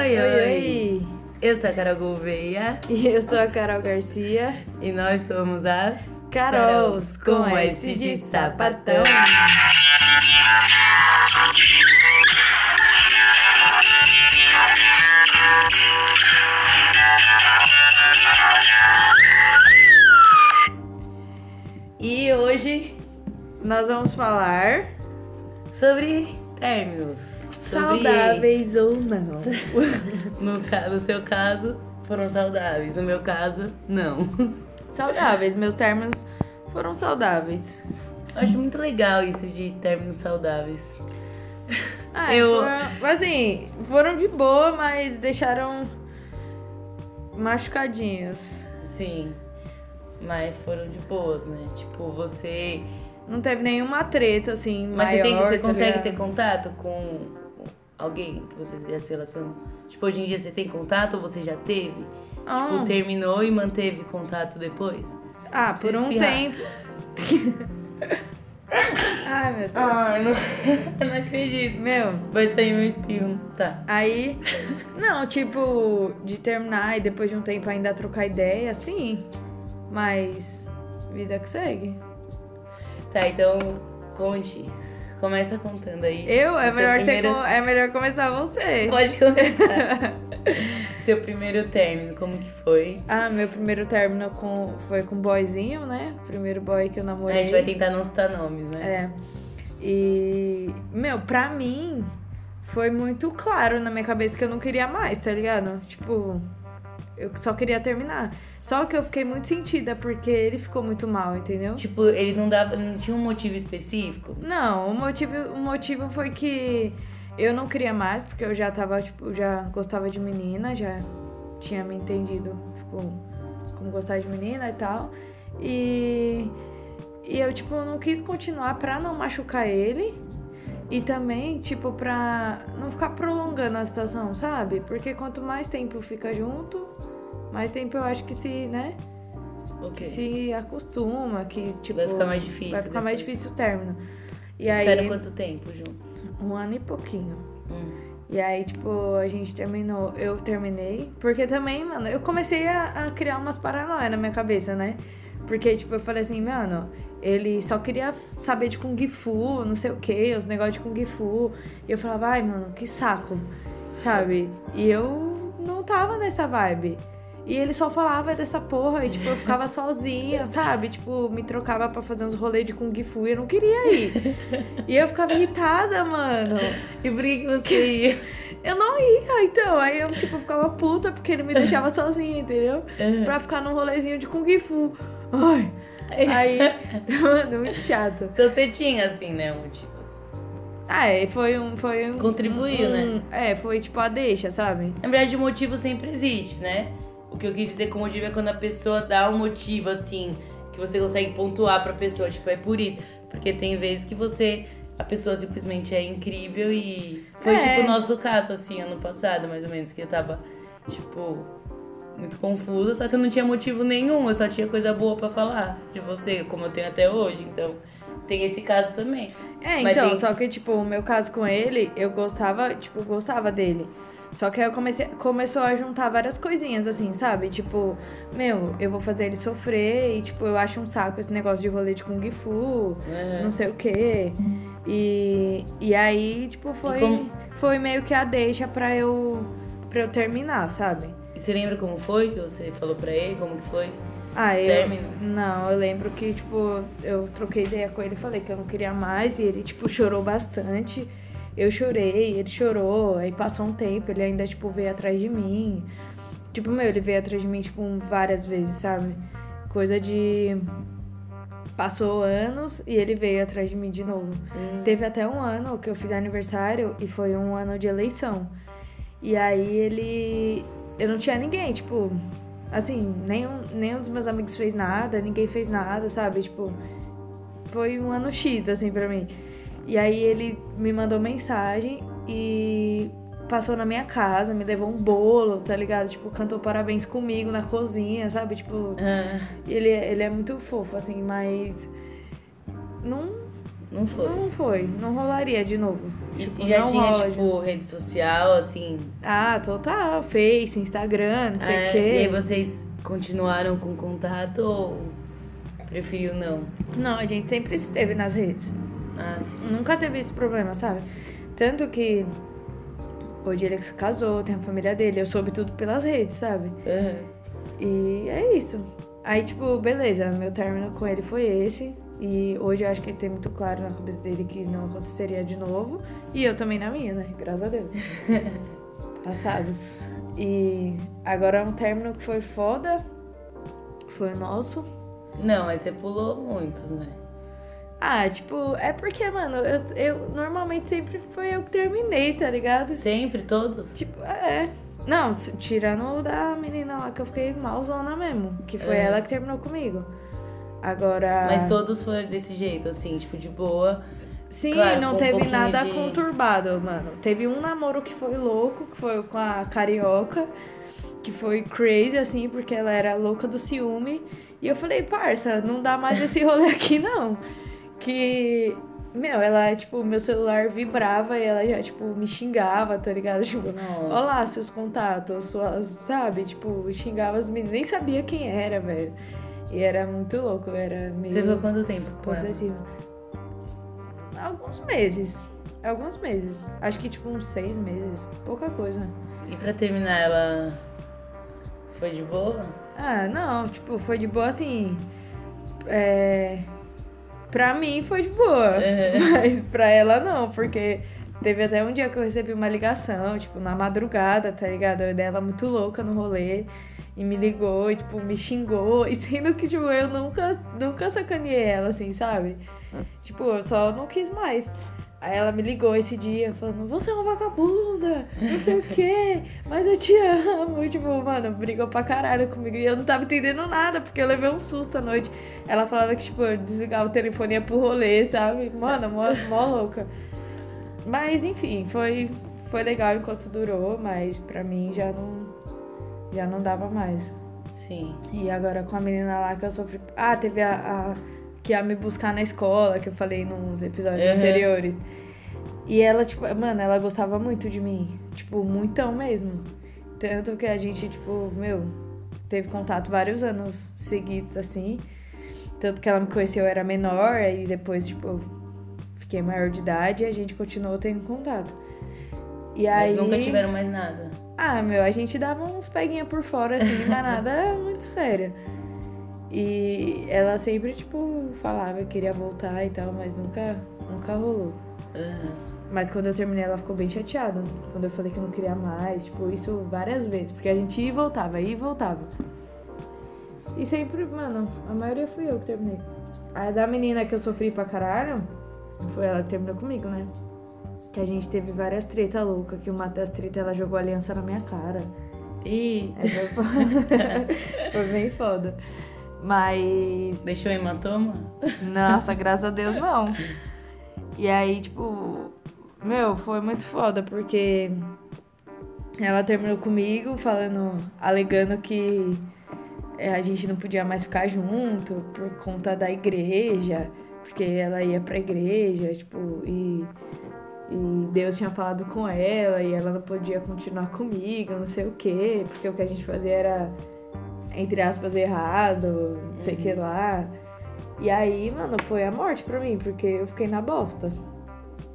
Oi, oi, oi. Eu sou a Carol Gouveia E eu sou a Carol Garcia. e nós somos as Carols, com S de sapatão. E hoje Nós vamos falar sobre términos. Saudáveis ou não. No, no seu caso, foram saudáveis. No meu caso, não. saudáveis, meus términos foram saudáveis. Eu acho muito legal isso de términos saudáveis. Ah, Eu- foram, assim, foram de boa, mas deixaram machucadinhos. Sim. Mas foram de boas, né? Tipo, você. Não teve nenhuma treta, assim, Mas maior, você, tem, você tá consegue ter contato com alguém que você já se relacionou? Tipo, hoje em dia você tem contato ou você já teve? Ah. Tipo, terminou e manteve contato depois? Ah, por um espirrar. tempo. Ai, meu Deus. não, eu não acredito. Meu, Vai sair meu espirro. Tá. aí. Não, tipo, de terminar e depois de um tempo ainda trocar ideia, sim. Mas. Vida que segue. Tá, então conte. Começa contando aí. Eu? É o melhor, primeiro- você, co- é melhor começar você. Pode começar. seu primeiro término, como que foi? Ah, meu primeiro término com, foi com um boyzinho, né? Primeiro boy que eu A namorei. gente vai tentar não citar nomes, né? É. E, meu, pra mim, foi muito claro na minha cabeça que eu não queria mais, tá ligado? Tipo, eu só queria terminar. Só que eu fiquei muito sentida porque ele ficou muito mal, entendeu? Tipo, ele não dava. Não tinha um motivo específico? Não, o motivo, o motivo foi que eu não queria mais, porque eu já tava, tipo, já gostava de menina, já tinha me entendido, tipo, como gostar de menina e tal. E, e eu, tipo, não quis continuar pra não machucar ele. E também, tipo, pra não ficar prolongando a situação, sabe? Porque quanto mais tempo fica junto, mais tempo eu acho que se, né? Ok. Se acostuma, que, tipo. Vai ficar mais difícil. Vai ficar mais depois. difícil o término. E Vocês aí. ficaram quanto tempo juntos? Um ano e pouquinho. Hum. E aí, tipo, a gente terminou. Eu terminei. Porque também, mano, eu comecei a, a criar umas paranoia na minha cabeça, né? Porque, tipo, eu falei assim, mano, ele só queria saber de Kung Fu, não sei o que, os negócios de Kung Fu. E eu falava, ai, mano, que saco, sabe? E eu não tava nessa vibe. E ele só falava dessa porra, e tipo, eu ficava sozinha, sabe? Tipo, me trocava pra fazer uns rolês de Kung Fu e eu não queria ir. E eu ficava irritada, mano. E por que, você ia? Eu não ia, então. Aí eu, tipo, ficava puta porque ele me deixava sozinha, entendeu? Pra ficar num rolezinho de Kung Fu. Ai. Aí, mano, muito chato. Então você tinha, assim, né, um motivo. assim. Ah, é, foi um. Foi um Contribuiu, um- né? É, foi tipo a deixa, sabe? Na verdade, o motivo sempre existe, né? O que eu quis dizer com motivo é quando a pessoa dá um motivo, assim, que você consegue pontuar pra pessoa, tipo, é por isso. Porque tem vezes que você. A pessoa simplesmente é incrível e. Foi É. tipo o nosso caso, assim, ano passado, mais ou menos, que eu tava, tipo, muito confusa, só que eu não tinha motivo nenhum, eu só tinha coisa boa pra falar de você, como eu tenho até hoje. Então, tem esse caso também. É, Mas então, tem- só que, tipo, o meu caso com ele, eu gostava, tipo, gostava dele. Só que aí eu comecei, começou a juntar várias coisinhas, assim, sabe? Tipo, meu, eu vou fazer ele sofrer e, tipo, eu acho um saco esse negócio de rolê de Kung Fu, É. não sei o quê. E, e aí, tipo, foi, como- foi meio que a deixa pra eu, pra eu terminar, sabe? E você lembra como foi que você falou pra ele? Como que foi? Ah, eu. Término? Não, eu lembro que, tipo, eu troquei ideia com ele, falei que eu não queria mais, e ele, tipo, chorou bastante. Eu chorei, ele chorou, aí passou um tempo, ele ainda, tipo, veio atrás de mim. Tipo, meu, ele veio atrás de mim, tipo, várias vezes, sabe? Coisa de. Passou anos e ele veio atrás de mim de novo. Hum. Teve até um ano que eu fiz aniversário e foi um ano de eleição. E aí ele. Eu não tinha ninguém, tipo. Assim, nenhum, nenhum dos meus amigos fez nada, ninguém fez nada, sabe? Tipo. Foi um ano X, assim, pra mim. E aí ele me mandou mensagem e passou na minha casa, me levou um bolo, tá ligado? Tipo, cantou parabéns comigo na cozinha, sabe? Tipo. Ah, Ele, ele é muito fofo, assim, mas. Não. Não foi. Não foi, não rolaria de novo. E, Tipo, já tinha, rola tipo, rede social, assim. Ah, total, Face, Instagram, não sei é, o quê. E aí vocês continuaram com contato ou preferiu não? Não, a gente sempre esteve nas redes. Ah, sim. Nunca teve esse problema, sabe? Tanto que hoje ele se casou, tem a família dele, eu soube tudo pelas redes, sabe? Aham. E é isso. Aí, tipo, beleza, meu término com ele foi esse. E hoje eu acho que ele tem muito claro na cabeça dele que não aconteceria de novo. E eu também na minha, né? Graças a Deus. Passados. E agora é um término que foi foda. Foi o nosso. Não, mas você pulou muitos, né? Ah, tipo, é porque, mano, eu, eu normalmente sempre foi eu que terminei, tá ligado? Sempre, todos? Tipo, é. Não, tirando o da menina lá que eu fiquei malzona mesmo. Que foi É. ela que terminou comigo. Agora. Mas todos foram desse jeito, assim, tipo, de boa. Sim, claro, não um teve pouquinho nada de- conturbado, mano. Teve um namoro que foi louco, que foi com a carioca, que foi crazy, assim, porque ela era louca do ciúme. E eu falei, parça, não dá mais esse rolê aqui, não. Que. Meu, ela, tipo, meu celular vibrava e ela já, tipo, me xingava, tá ligado? Tipo, Nossa. olá, seus contatos, suas, sabe? Tipo, xingava as meninas, nem sabia quem era, velho. E era muito louco, era meio Você ficou quanto tempo com ela? possessiva. Alguns meses. Alguns meses. Acho que tipo uns seis meses. Pouca coisa. E pra terminar, ela foi de boa? Ah, não, tipo, foi de boa assim. É. Pra mim foi de boa. É. Mas pra ela não, porque teve até um dia que eu recebi uma ligação, tipo, na madrugada, tá ligado? Dela muito louca no rolê. E me ligou, e, tipo, me xingou. E sendo que, tipo, eu nunca, nunca sacaneei ela, assim, sabe? Tipo, eu só não quis mais. Aí ela me ligou esse dia, falando, você é uma vagabunda, não sei o quê, mas eu te amo. E, tipo, mano, brigou pra caralho comigo. E eu não tava entendendo nada, porque eu levei um susto à noite. Ela falava que, tipo, eu desligava o telefone e ia pro rolê, sabe? Mano, mó, mó louca. Mas, enfim, foi, foi legal enquanto durou, mas pra mim já não, já não dava mais. Sim. E agora com a menina lá que eu sofri. Ah, teve a. a- que ia me buscar na escola, que eu falei nos episódios Uhum. anteriores. E ela, tipo, mano, ela gostava muito de mim. Tipo, muitão mesmo. Tanto que a gente, tipo, meu, teve contato vários anos seguidos, assim. Tanto que ela me conheceu, eu era menor, e depois, tipo, fiquei maior de idade e a gente continuou tendo contato. E aí. Mas nunca tiveram mais nada. Ah, meu, a gente dava uns peguinha por fora, assim, mas nada muito sério. E ela sempre, tipo, falava que queria voltar e tal, mas nunca, nunca rolou. Aham. Mas quando eu terminei, ela ficou bem chateada. Quando eu falei que eu não queria mais, tipo, isso várias vezes. Porque a gente ia e voltava, ia e voltava. E sempre, mano, a maioria fui eu que terminei. A da menina que eu sofri pra caralho, foi ela que terminou comigo, né? Que a gente teve várias tretas loucas, que uma das tretas ela jogou aliança na minha cara. Aí foi foda. foi bem foda. Mas. deixou hematoma? Nossa, graças a Deus não. E aí, tipo, meu, foi muito foda, porque ela terminou comigo falando, alegando que é, a gente não podia mais ficar junto por conta da igreja, porque ela ia pra igreja, tipo, e, e Deus tinha falado com ela e ela não podia continuar comigo, não sei o quê, porque o que a gente fazia era, entre aspas, errado, não sei o que lá. E aí, mano, foi a morte pra mim, porque eu fiquei na bosta.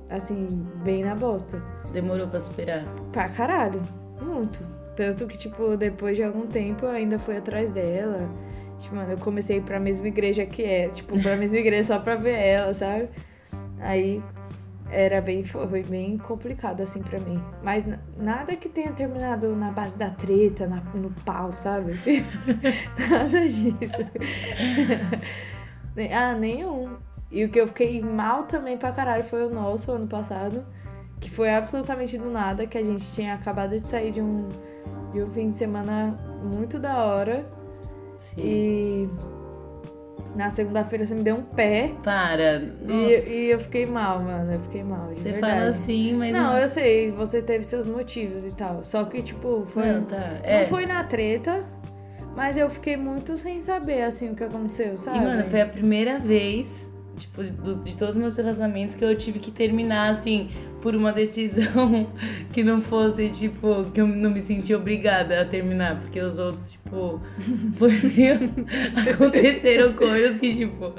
Assim, bem na bosta. Demorou pra superar. Pra caralho. Muito. Tanto que, tipo, depois de algum tempo eu ainda fui atrás dela. Tipo, mano, eu comecei pra mesma igreja que é. Tipo, pra mesma igreja só pra ver ela, sabe? Aí era bem, foi bem complicado, assim, pra mim. Mas nada que tenha terminado na base da treta, na- no pau, sabe? nada disso. Ah, nenhum. E o que eu fiquei mal também pra caralho foi o nosso ano passado. Que foi absolutamente do nada, que a gente tinha acabado de sair de um, de um fim de semana muito da hora. Sim. E na segunda-feira você me deu um pé. Para. E, e eu fiquei mal, mano. Eu fiquei mal, de Você verdade. fala assim, mas. Não, eu sei, você teve seus motivos e tal. Só que, tipo, foi. Não, tá. É. Não foi na treta, mas eu fiquei muito sem saber, assim, o que aconteceu, sabe? E, mano, foi a primeira vez tipo, do- de todos os meus relacionamentos que eu tive que terminar, assim, por uma decisão que não fosse, tipo, que eu não me senti obrigada a terminar, porque os outros, tipo, foi aconteceram coisas que, tipo,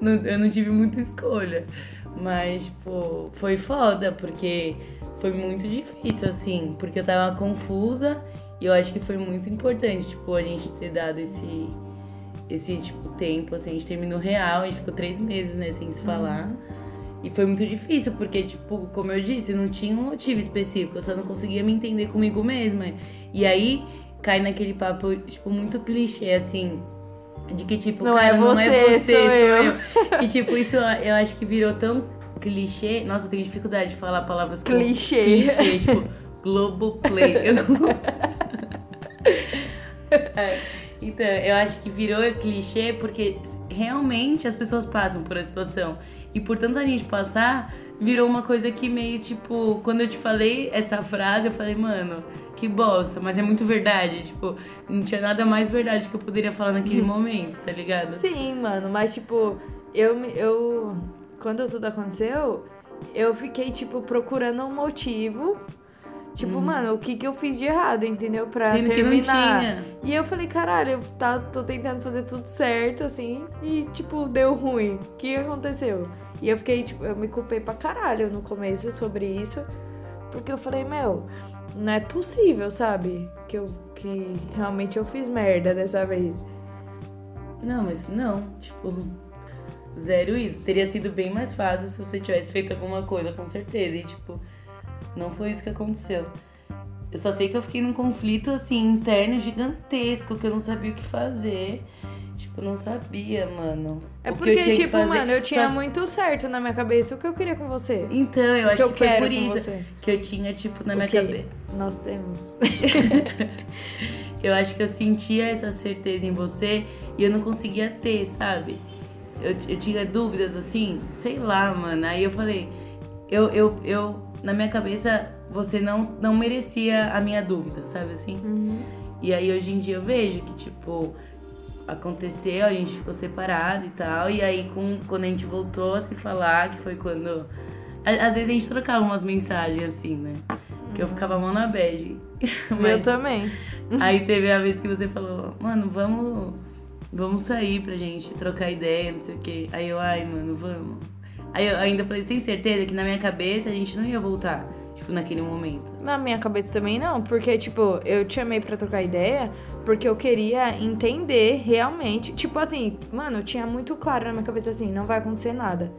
não- eu não tive muita escolha. Mas, tipo, foi foda, porque foi muito difícil, assim, porque eu tava confusa e eu acho que foi muito importante, tipo, a gente ter dado esse, esse tipo, tempo, assim, a gente terminou real, a gente ficou três meses, né, sem se falar. E foi muito difícil, porque, tipo, como eu disse, não tinha um motivo específico, eu só não conseguia me entender comigo mesma. E aí cai naquele papo, tipo, muito clichê, assim. De que, tipo, Não cara, é não é você, você, sou sou eu. eu. E, tipo, isso eu acho que virou tão clichê. Nossa, eu tenho dificuldade de falar palavras Clichê. clichê, tipo, Globoplay. Eu não... É, Então, eu acho que virou clichê porque realmente as pessoas passam por essa situação. E por tanta gente passar, virou uma coisa que meio tipo, quando eu te falei essa frase, eu falei, mano, que bosta, mas é muito verdade. Tipo, não tinha nada mais verdade que eu poderia falar naquele momento, tá ligado? Sim, mano, mas tipo, eu, eu. Quando tudo aconteceu, eu fiquei, tipo, procurando um motivo. Tipo, mano, o que que eu fiz de errado, entendeu? Pra Sendo terminar. tinha. E eu falei, caralho, eu tá, tô tentando fazer tudo certo, assim, e, tipo, deu ruim. O que aconteceu? E eu fiquei, tipo, eu me culpei pra caralho no começo sobre isso, porque eu falei, meu, não é possível, sabe? Que, eu, que realmente eu fiz merda dessa vez. Não, mas não, tipo, zero isso. Teria sido bem mais fácil se você tivesse feito alguma coisa, com certeza. E, tipo, não foi isso que aconteceu. Eu só sei que eu fiquei num conflito, assim, interno gigantesco, que eu não sabia o que fazer. Tipo, não sabia, mano. É porque, tipo, fazer. mano, eu tinha Só- muito certo na minha cabeça o que eu queria com você. Então, eu o acho que eu que foi por isso você. que eu tinha, tipo, na minha O que cabeça. Nós temos. Eu acho que eu sentia essa certeza em você e eu não conseguia ter, sabe? Eu, eu tinha dúvidas assim, sei lá, mano. Aí eu falei, eu, eu, eu, na minha cabeça, você não, não merecia a minha dúvida, sabe assim? Uhum. E aí hoje em dia eu vejo que, tipo, aconteceu, a gente ficou separado e tal. E aí com, quando a gente voltou a se falar, que foi quando. Às vezes a gente trocava umas mensagens assim, né? Que eu ficava mão na bad. Eu também. Aí teve a vez que você falou, mano, vamos, vamos sair pra gente trocar ideia, não sei o quê. Aí eu, ai, mano, vamos. Aí eu ainda falei, tem certeza que na minha cabeça a gente não ia voltar, tipo, naquele momento. Na minha cabeça também não, porque, tipo, eu te chamei pra trocar ideia porque eu queria entender realmente. Tipo assim, mano, eu tinha muito claro na minha cabeça assim: não vai acontecer nada.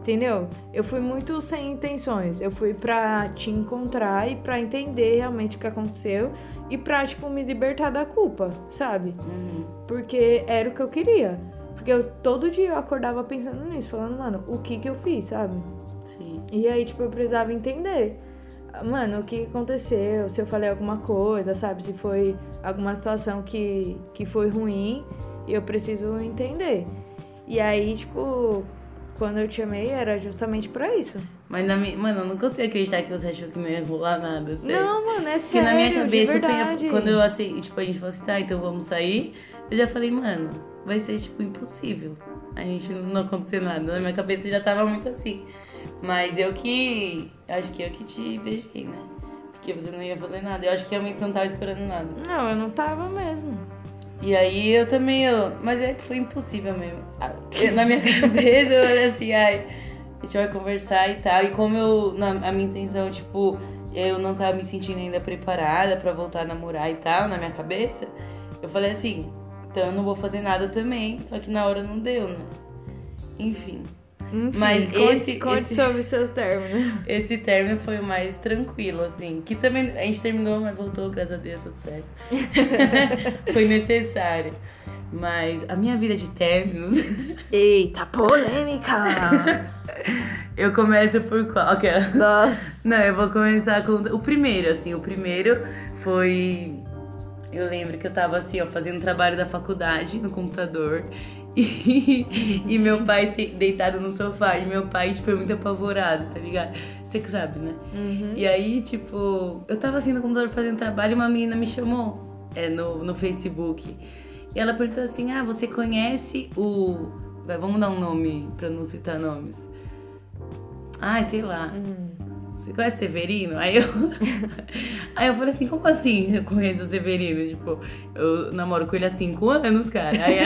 Entendeu? Eu fui muito sem intenções. Eu fui pra te encontrar e pra entender realmente o que aconteceu e pra, tipo, me libertar da culpa, sabe? Uhum. Porque era o que eu queria. Porque eu todo dia eu acordava pensando nisso, falando, mano, o que que eu fiz, sabe? Sim. E aí, tipo, eu precisava entender. Mano, o que aconteceu, se eu falei alguma coisa, sabe? Se foi alguma situação que, que foi ruim e eu preciso entender. E aí, tipo, quando eu te amei era justamente pra isso. Mas na minha. Mano, eu não consigo acreditar que você achou que não ia rolar nada, sério. Não, mano, é Porque sério, na minha cabeça, eu quando eu assim, tipo, a gente falou assim, tá, então vamos sair, eu já falei, mano, vai ser tipo impossível. A gente não acontecer nada. Na minha cabeça já tava muito assim. Mas eu que. Acho que eu que te beijei, né? Porque você não ia fazer nada. Eu acho que realmente você não tava esperando nada. Não, eu não tava mesmo. E aí eu também, eu, mas é que foi impossível mesmo. Ah, eu- Na minha cabeça eu olhei assim, ai, a gente vai conversar e tal. E como eu, na, a minha intenção, tipo, eu não tava me sentindo ainda preparada pra voltar a namorar e tal, na minha cabeça, eu falei assim, então eu não vou fazer nada também, só que na hora não deu, né? Enfim, Mas conte, esse- conte esse- sobre os seus términos. esse término foi o mais tranquilo, assim. Que também a gente terminou, mas voltou, graças a Deus, tudo certo. foi necessário. Mas a minha vida de términos. Eita, polêmica! Eu começo por qual? Ok. Nossa. Não, eu vou começar com o primeiro, assim. O primeiro foi. Eu lembro que eu tava assim, ó, fazendo trabalho da faculdade no computador. E, e meu pai deitado no sofá. E meu pai, tipo, foi muito apavorado, tá ligado? Você que sabe, né? Uhum. E aí, tipo, eu tava assim no computador fazendo trabalho e uma menina me chamou é, no, no Facebook. E ela perguntou assim: Ah, você conhece o, Vai, vamos dar um nome pra não citar nomes. Ai, sei lá. Hum. Você conhece Severino? Aí eu. Aí eu falei assim, como assim eu conheço o Severino? Tipo, eu namoro com ele há cinco anos, cara. Aí,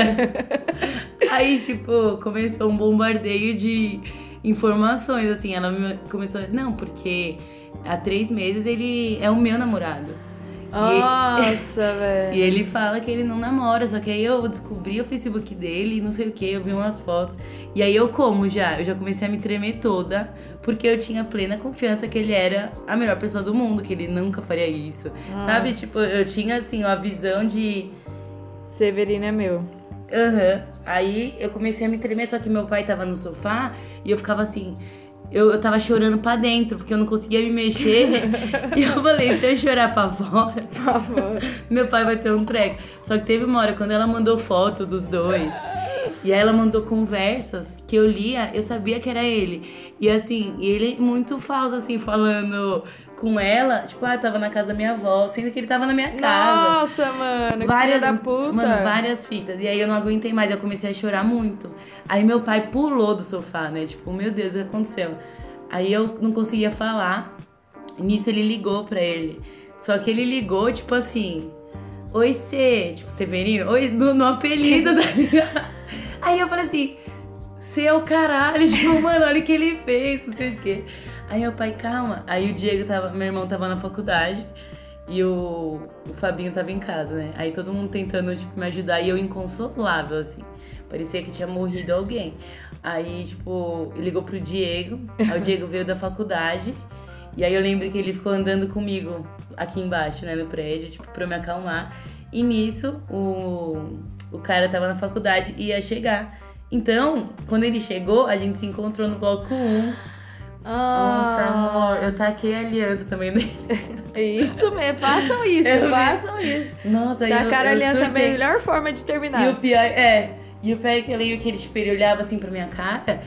aí tipo, começou um bombardeio de informações, assim. Ela me começou. Não, porque há três meses ele é o meu namorado. Nossa, velho. E ele fala que ele não namora, só que aí eu descobri o Facebook dele e não sei o que, eu vi umas fotos. E aí eu como já, eu já comecei a me tremer toda, porque eu tinha plena confiança que ele era a melhor pessoa do mundo, que ele nunca faria isso. Nossa. Sabe? Tipo, eu tinha assim a visão de Severino é meu. Aham. Aí eu comecei a me tremer, só que meu pai tava no sofá e eu ficava assim. Eu, eu tava chorando pra dentro, porque eu não conseguia me mexer. e eu falei, se eu chorar pra fora, meu pai vai ter um treco. Só que teve uma hora quando ela mandou foto dos dois. E aí ela mandou conversas que eu lia, eu sabia que era ele. E assim, ele muito falso, assim, falando com ela, tipo, ah, tava na casa da minha avó, sendo que ele tava na minha casa Nossa, mano. várias da puta. Mano, várias fitas. E aí eu não aguentei mais, eu comecei a chorar muito. Aí meu pai pulou do sofá, né? Tipo, meu Deus, o que aconteceu? Aí eu não conseguia falar. Nisso ele ligou pra ele. Só que ele ligou, tipo assim. Oi, C, tipo, Severino, oi, no, no apelido, tá ligado? Aí eu falei assim, C é o caralho, tipo, mano, olha o que ele fez, não sei o quê. Aí meu pai, calma. Aí o Diego tava, meu irmão tava na faculdade e o, o Fabinho tava em casa, né? Aí todo mundo tentando, tipo, me ajudar e eu inconsolável, assim. Parecia que tinha morrido alguém. Aí, tipo, ligou pro Diego, aí o Diego veio da faculdade. E aí eu lembro que ele ficou andando comigo aqui embaixo, né, no prédio, tipo, pra me acalmar. E nisso, o, o cara tava na faculdade e ia chegar. Então, quando ele chegou, a gente se encontrou no bloco 1. Nossa, amor, eu taquei a aliança também nele. Isso mesmo, façam isso, Eu vi. façam isso. Nossa, aí eu- Tacar a aliança é a melhor forma de terminar. E o pior, é. E o pior é que eu lembro que ele, tipo, ele olhava assim pra minha cara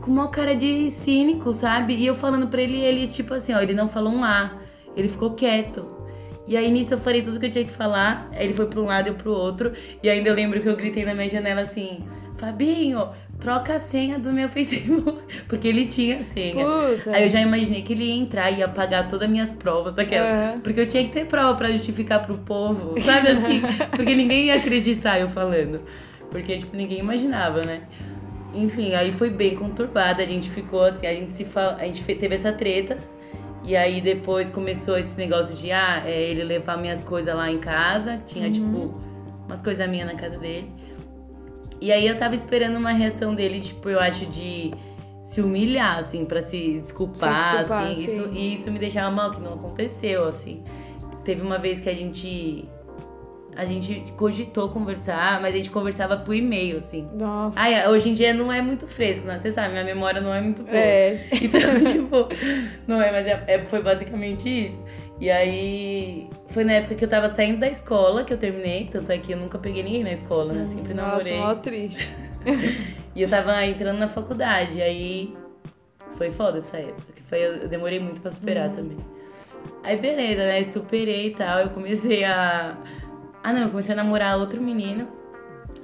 com uma cara de cínico, sabe? E eu falando pra ele, ele, tipo assim, ó, ele não falou um A. Ele ficou quieto. E aí nisso eu falei tudo que eu tinha que falar. Aí ele foi pra um lado e eu pro outro. E ainda eu lembro que eu gritei na minha janela assim: Fabinho, troca a senha do meu Facebook. Porque ele tinha a senha. Puta. Aí eu já imaginei que ele ia entrar e ia apagar todas as minhas provas, aquela. Aham. Porque eu tinha que ter prova pra justificar pro povo, sabe assim? Porque ninguém ia acreditar eu falando. Porque, tipo, ninguém imaginava, né? Enfim, aí foi bem conturbada, a gente ficou assim, a gente se fala, a gente teve essa treta. E aí depois começou esse negócio de, ah, é, ele levar minhas coisas lá em casa, tinha, tipo, umas coisas minhas na casa dele. E aí eu tava esperando uma reação dele, tipo, eu acho de se humilhar, assim, pra se desculpar, Se desculpar, assim. Isso, sim. e isso me deixava mal, que não aconteceu, assim. Teve uma vez que a gente. A gente cogitou conversar, mas a gente conversava por e-mail, assim. Nossa. Ai, hoje em dia não é muito fresco, né? Você sabe, minha memória não é muito boa. É. Então, tipo, não é, mas é- é- foi basicamente isso. E aí, foi na época que eu tava saindo da escola que eu terminei, tanto é que eu nunca peguei ninguém na escola, né? Sempre Nossa, namorei. mó triste. E eu tava entrando na faculdade, aí foi foda essa época, que foi, eu demorei muito pra superar também. Aí beleza, né? Superei e tal, eu comecei a. Ah não, eu comecei a namorar outro menino.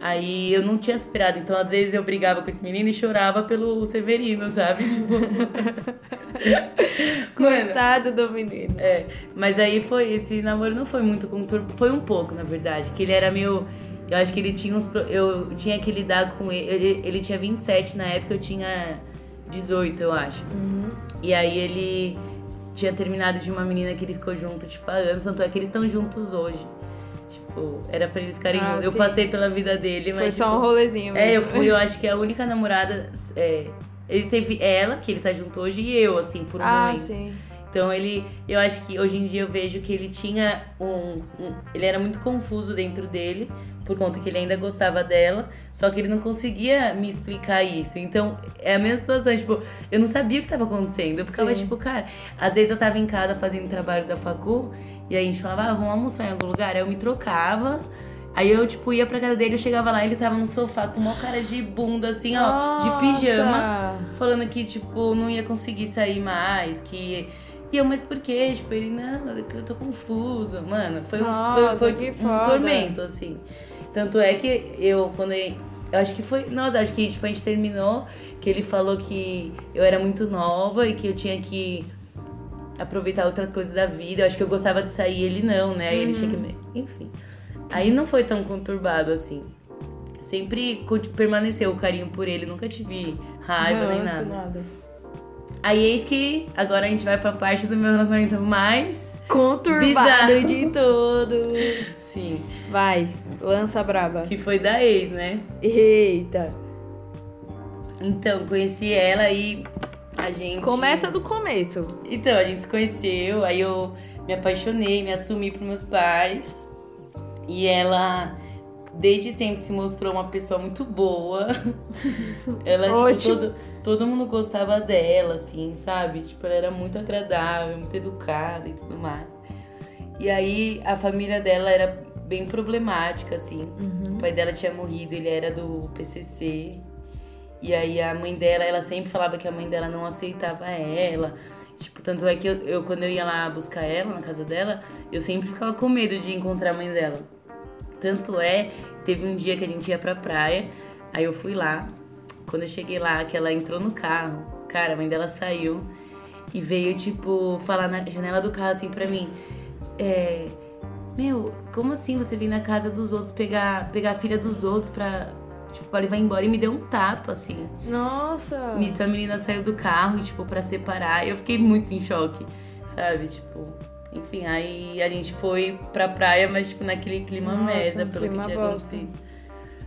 Aí eu não tinha superado, então às vezes eu brigava com esse menino e chorava pelo Severino, sabe? Tipo. Coitado do menino. é, mas aí foi, esse namoro não foi muito conturbo, foi um pouco, na verdade, que ele era meio, eu acho que ele tinha uns, eu tinha que lidar com ele, ele, ele tinha 27 na época, eu tinha 18, eu acho. E aí ele tinha terminado de uma menina que ele ficou junto, tipo, há anos, tanto é que eles estão juntos hoje. Tipo, era pra eles ficarem Ah, juntos. Eu passei pela vida dele, Foi mas. só tipo, um rolezinho mesmo. é, eu fui, eu acho que a única namorada. é, ele teve ela, que ele tá junto hoje, e eu, assim, por um Ah, momento. sim. Então ele, eu acho que hoje em dia eu vejo que ele tinha um, um- ele era muito confuso dentro dele, por conta que ele ainda gostava dela, só que ele não conseguia me explicar isso. Então é a mesma situação, tipo, eu não sabia o que estava acontecendo. Eu ficava Sim. tipo, cara, às vezes eu tava em casa fazendo trabalho da facu e aí a gente falava, ah, vamos almoçar em algum lugar. Aí eu me trocava. Aí eu, tipo, ia pra casa dele, eu chegava lá, ele tava no sofá com uma cara de bunda, assim, ó, de pijama Nossa. falando que, tipo, não ia conseguir sair mais, que. E eu, mas por quê? Tipo, ele, não, é que eu tô confuso. Mano, foi um, Nossa, foi, foi um foda. tormento, assim. Tanto é que eu, quando eu Eu acho que foi. Nossa, acho que tipo, a gente terminou. Que ele falou que eu era muito nova e que eu tinha que aproveitar outras coisas da vida. Eu acho que eu gostava de sair, ele não, né? Aí ele tinha que. me- Enfim. Aí não foi tão conturbado assim. Sempre permaneceu o carinho por ele, nunca tive raiva nem Nossa, nada. Aí eis que agora a gente vai pra parte do meu relacionamento mais. Conturbado Bizarro. de todos. Sim. Vai, lança braba. Que foi da ex, né? Eita. Então, conheci ela e a gente. Começa do começo. Então, a gente se conheceu, aí eu me apaixonei, me assumi pros meus pais. E ela, desde sempre, se mostrou uma pessoa muito boa. ela, tipo, todo, todo mundo gostava dela, assim, sabe? Tipo, ela era muito agradável, muito educada e tudo mais. E aí, a família dela era bem problemática, assim. O pai dela tinha morrido, ele era do PCC. E aí a mãe dela, ela sempre falava que a mãe dela não aceitava ela. Tipo, tanto é que eu, eu, quando eu ia lá buscar ela na casa dela, eu sempre ficava com medo de encontrar a mãe dela. Tanto é, teve um dia que a gente ia pra praia, aí eu fui lá. Quando eu cheguei lá, que ela entrou no carro, cara, a mãe dela saiu e veio, tipo, falar na janela do carro assim pra mim. É. Meu, como assim você vem na casa dos outros pegar, pegar a filha dos outros pra, tipo, pra levar embora? E me deu um tapa, assim. Nossa. Nisso a menina saiu do carro, tipo, pra separar. Eu fiquei muito em choque, sabe? Tipo, enfim, aí a gente foi pra praia, mas, tipo, naquele clima Nossa, merda, um pelo clima que tinha acontecido.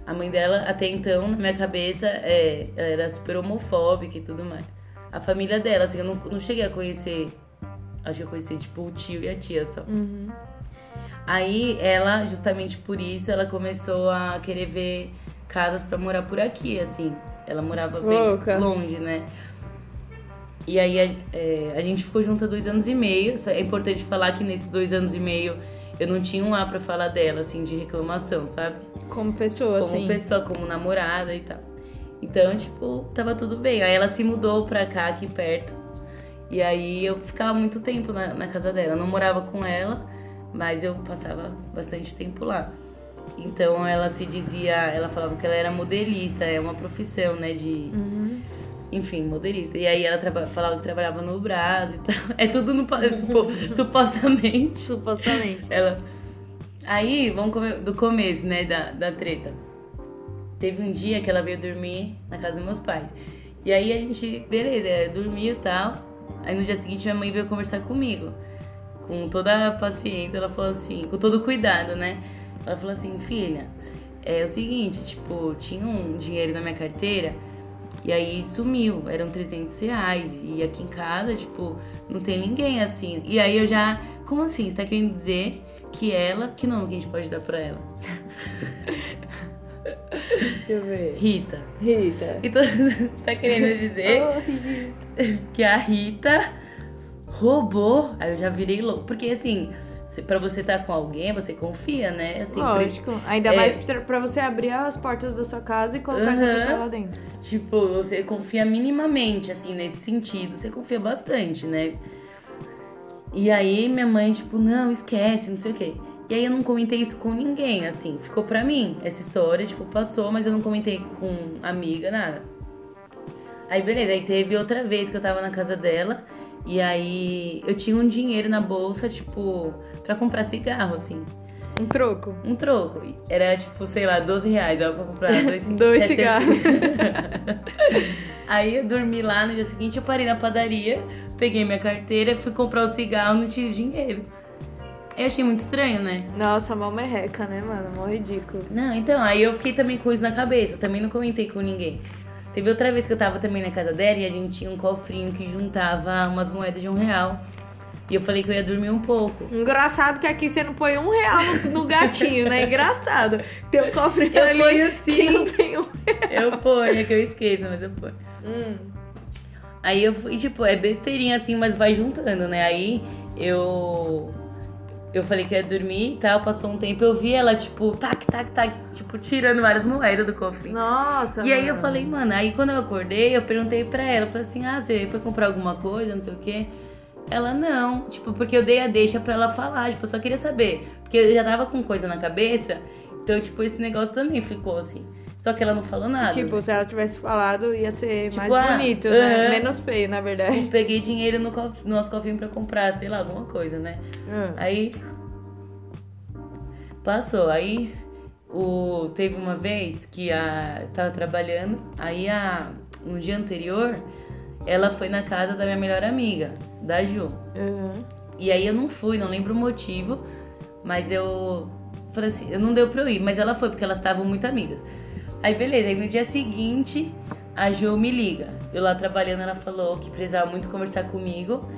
A mãe dela, até então, na minha cabeça, é, ela era super homofóbica e tudo mais. A família dela, assim, eu não, não cheguei a conhecer. Acho que eu conheci, tipo, o tio e a tia só. Uhum. Aí ela, justamente por isso, ela começou a querer ver casas pra morar por aqui, assim. Ela morava bem Louca. longe, né? E aí a, é, a gente ficou junto há dois anos e meio. É importante falar que nesses dois anos e meio eu não tinha um lá pra falar dela, assim, de reclamação, sabe? Como pessoa, Como assim. pessoa, como namorada e tal. Então, tipo, tava tudo bem. Aí ela se mudou pra cá, aqui perto. E aí eu ficava muito tempo na, na casa dela. Eu não morava com ela, mas eu passava bastante tempo lá. Então ela se dizia, ela falava que ela era modelista, é uma profissão, né, de, Uhum. enfim, modelista. E aí ela traba- falava que trabalhava no Brás e tal. É tudo no, tipo, supostamente. Supostamente. Ela. Aí, vamos do começo, né, da, da treta. Teve um dia que ela veio dormir na casa dos meus pais. E aí a gente, beleza, é, dormiu e tal. Aí no dia seguinte minha mãe veio conversar comigo. Com toda a paciência, ela falou assim, com todo cuidado, né? Ela falou assim, filha, é o seguinte, tipo, tinha um dinheiro na minha carteira e aí sumiu, eram 300 reais. E aqui em casa, tipo, não tem ninguém assim. E aí eu já, como assim? Você tá querendo dizer que ela, que nome que a gente pode dar pra ela? Deixa eu ver. Rita. Rita. Então, tá querendo dizer Oh, Rita. que a Rita roubou. Aí eu já virei louco. Porque assim, pra você estar com alguém, você confia, né? Assim, Lógico. Ainda É. mais pra você abrir as portas da sua casa e colocar essa Aham. pessoa lá dentro. Tipo, você confia minimamente, assim, nesse sentido. Você confia bastante, né? E aí minha mãe, tipo, não, esquece, não sei o quê. E aí eu não comentei isso com ninguém, assim. Ficou pra mim essa história, tipo, passou, mas eu não comentei com amiga, nada. Aí beleza, aí teve outra vez que eu tava na casa dela. E aí eu tinha um dinheiro na bolsa, tipo, pra comprar cigarro, assim. Um troco. Um troco. Era tipo, sei lá, 12 reais. Dava pra comprar dois, Dois cigarros. Aí eu dormi lá no dia seguinte, eu parei na padaria, peguei minha carteira, fui comprar o cigarro, não tinha dinheiro. Eu achei muito estranho, né? Nossa, mó merreca, né, mano? Mó ridículo. Não, então, aí eu fiquei também com isso na cabeça, também não comentei com ninguém. Teve outra vez que eu tava também na casa dela e a gente tinha um cofrinho que juntava umas moedas de um real. E eu falei que eu ia dormir um pouco. Engraçado que aqui você não põe um real no, no gatinho, né? Engraçado. Tem um cofre Eu ali ponho sim. não tem um... Eu ponho, é que eu esqueço, mas eu ponho. Hum. Aí eu fui, tipo, é besteirinha assim, mas vai juntando, né? Aí eu. Eu falei que eu ia dormir e tal, passou um tempo, eu vi ela, tipo, tac, tac, tac, tipo, tirando várias moedas do cofre. Nossa, E aí eu mano. falei, mano, aí quando eu acordei, eu perguntei pra ela, eu falei assim, ah, você foi comprar alguma coisa, não sei o quê? Ela não, tipo, porque eu dei a deixa pra ela falar, tipo, eu só queria saber. Porque eu já tava com coisa na cabeça, então, tipo, esse negócio também ficou assim. Só que ela não falou nada. Tipo, né? se ela tivesse falado, ia ser Tipo, mais ah, bonito, né? aham. Menos feio, na verdade. Tipo, peguei dinheiro no, cof- no nosso cofrinho pra comprar, sei lá, alguma coisa, né? Ah. Aí passou. Aí o, teve uma vez que a tava trabalhando, aí a no dia anterior ela foi na casa da minha melhor amiga, da Ju. Aham. E aí eu não fui, não lembro o motivo, mas eu falei assim, eu não deu pra eu ir, mas ela foi porque elas estavam muito amigas. Aí beleza, aí no dia seguinte a Ju me liga. Eu lá trabalhando, ela falou que precisava muito conversar comigo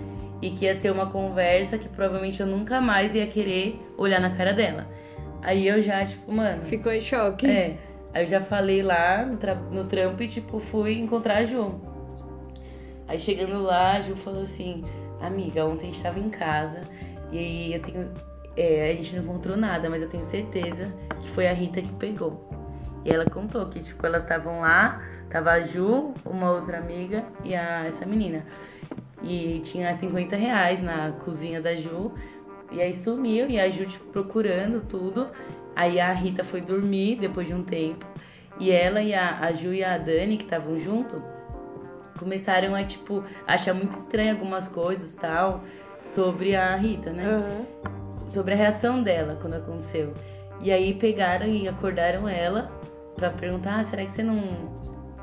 e que ia ser uma conversa que provavelmente eu nunca mais ia querer olhar na cara dela. Aí eu já, tipo, mano. Ficou em choque. É. Aí eu já falei lá no, tra- no trampo e, tipo, fui encontrar a Ju. Aí chegando lá, a Ju falou assim: Amiga, ontem a gente tava em casa e eu tenho. é, a gente não encontrou nada, mas eu tenho certeza que foi a Rita que pegou. E ela contou que, tipo, elas estavam lá, tava a Ju, uma outra amiga e a, essa menina. E tinha 50 reais na cozinha da Ju. E aí sumiu, e a Ju, tipo, procurando tudo. Aí a Rita foi dormir depois de um tempo. E ela e a, a Ju e a Dani, que estavam junto, começaram a, tipo, achar muito estranho algumas coisas tal sobre a Rita, né? Aham. sobre a reação dela quando aconteceu. E aí pegaram e acordaram ela pra perguntar: ah, será que você não,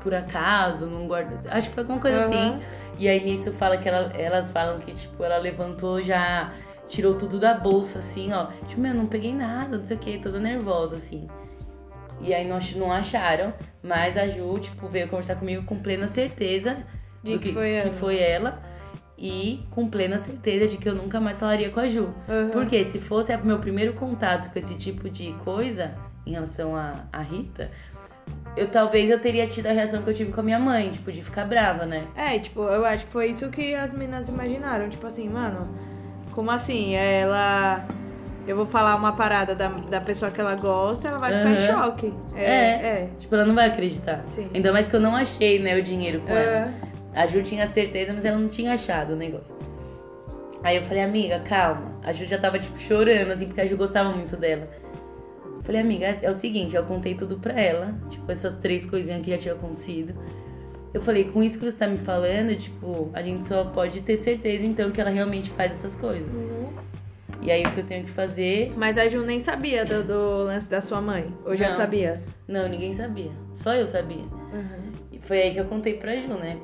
por acaso, não guarda? Acho que foi alguma coisa Aham. assim. E aí nisso fala que ela- elas falam que, tipo, ela levantou já, tirou tudo da bolsa, assim, ó. Tipo, meu, não peguei nada, não sei o que, toda nervosa, assim. E aí não, não acharam, mas a Ju, tipo, veio conversar comigo com plena certeza De do que foi ela. que foi ela. E com plena certeza de que eu nunca mais falaria com a Ju. Aham. Porque se fosse o meu primeiro contato com esse tipo de coisa em relação a, a Rita, eu talvez eu teria tido a reação que eu tive com a minha mãe, tipo, de ficar brava, né? É, tipo, eu acho que foi isso que as meninas imaginaram. Tipo assim, mano, como assim? Ela. Eu vou falar uma parada da, da pessoa que ela gosta, ela vai ficar em choque. É. É. é. Tipo, ela não vai acreditar. Sim. Ainda mais que eu não achei, né, o dinheiro com ela. É. A Ju tinha certeza, mas ela não tinha achado o negócio. Aí eu falei, amiga, calma. A Ju já tava, tipo, chorando, assim, porque a Ju gostava muito dela. Falei, amiga, é o seguinte, eu contei tudo pra ela, tipo, essas três coisinhas que já tinham acontecido. Eu falei, com isso que você tá me falando, tipo, a gente só pode ter certeza, então, que ela realmente faz essas coisas. Uhum. E aí o que eu tenho que fazer. Mas a Ju nem sabia do, do lance da sua mãe. Ou já Não. sabia? Não, ninguém sabia. Só eu sabia. Uhum. E foi aí que eu contei pra Ju, né?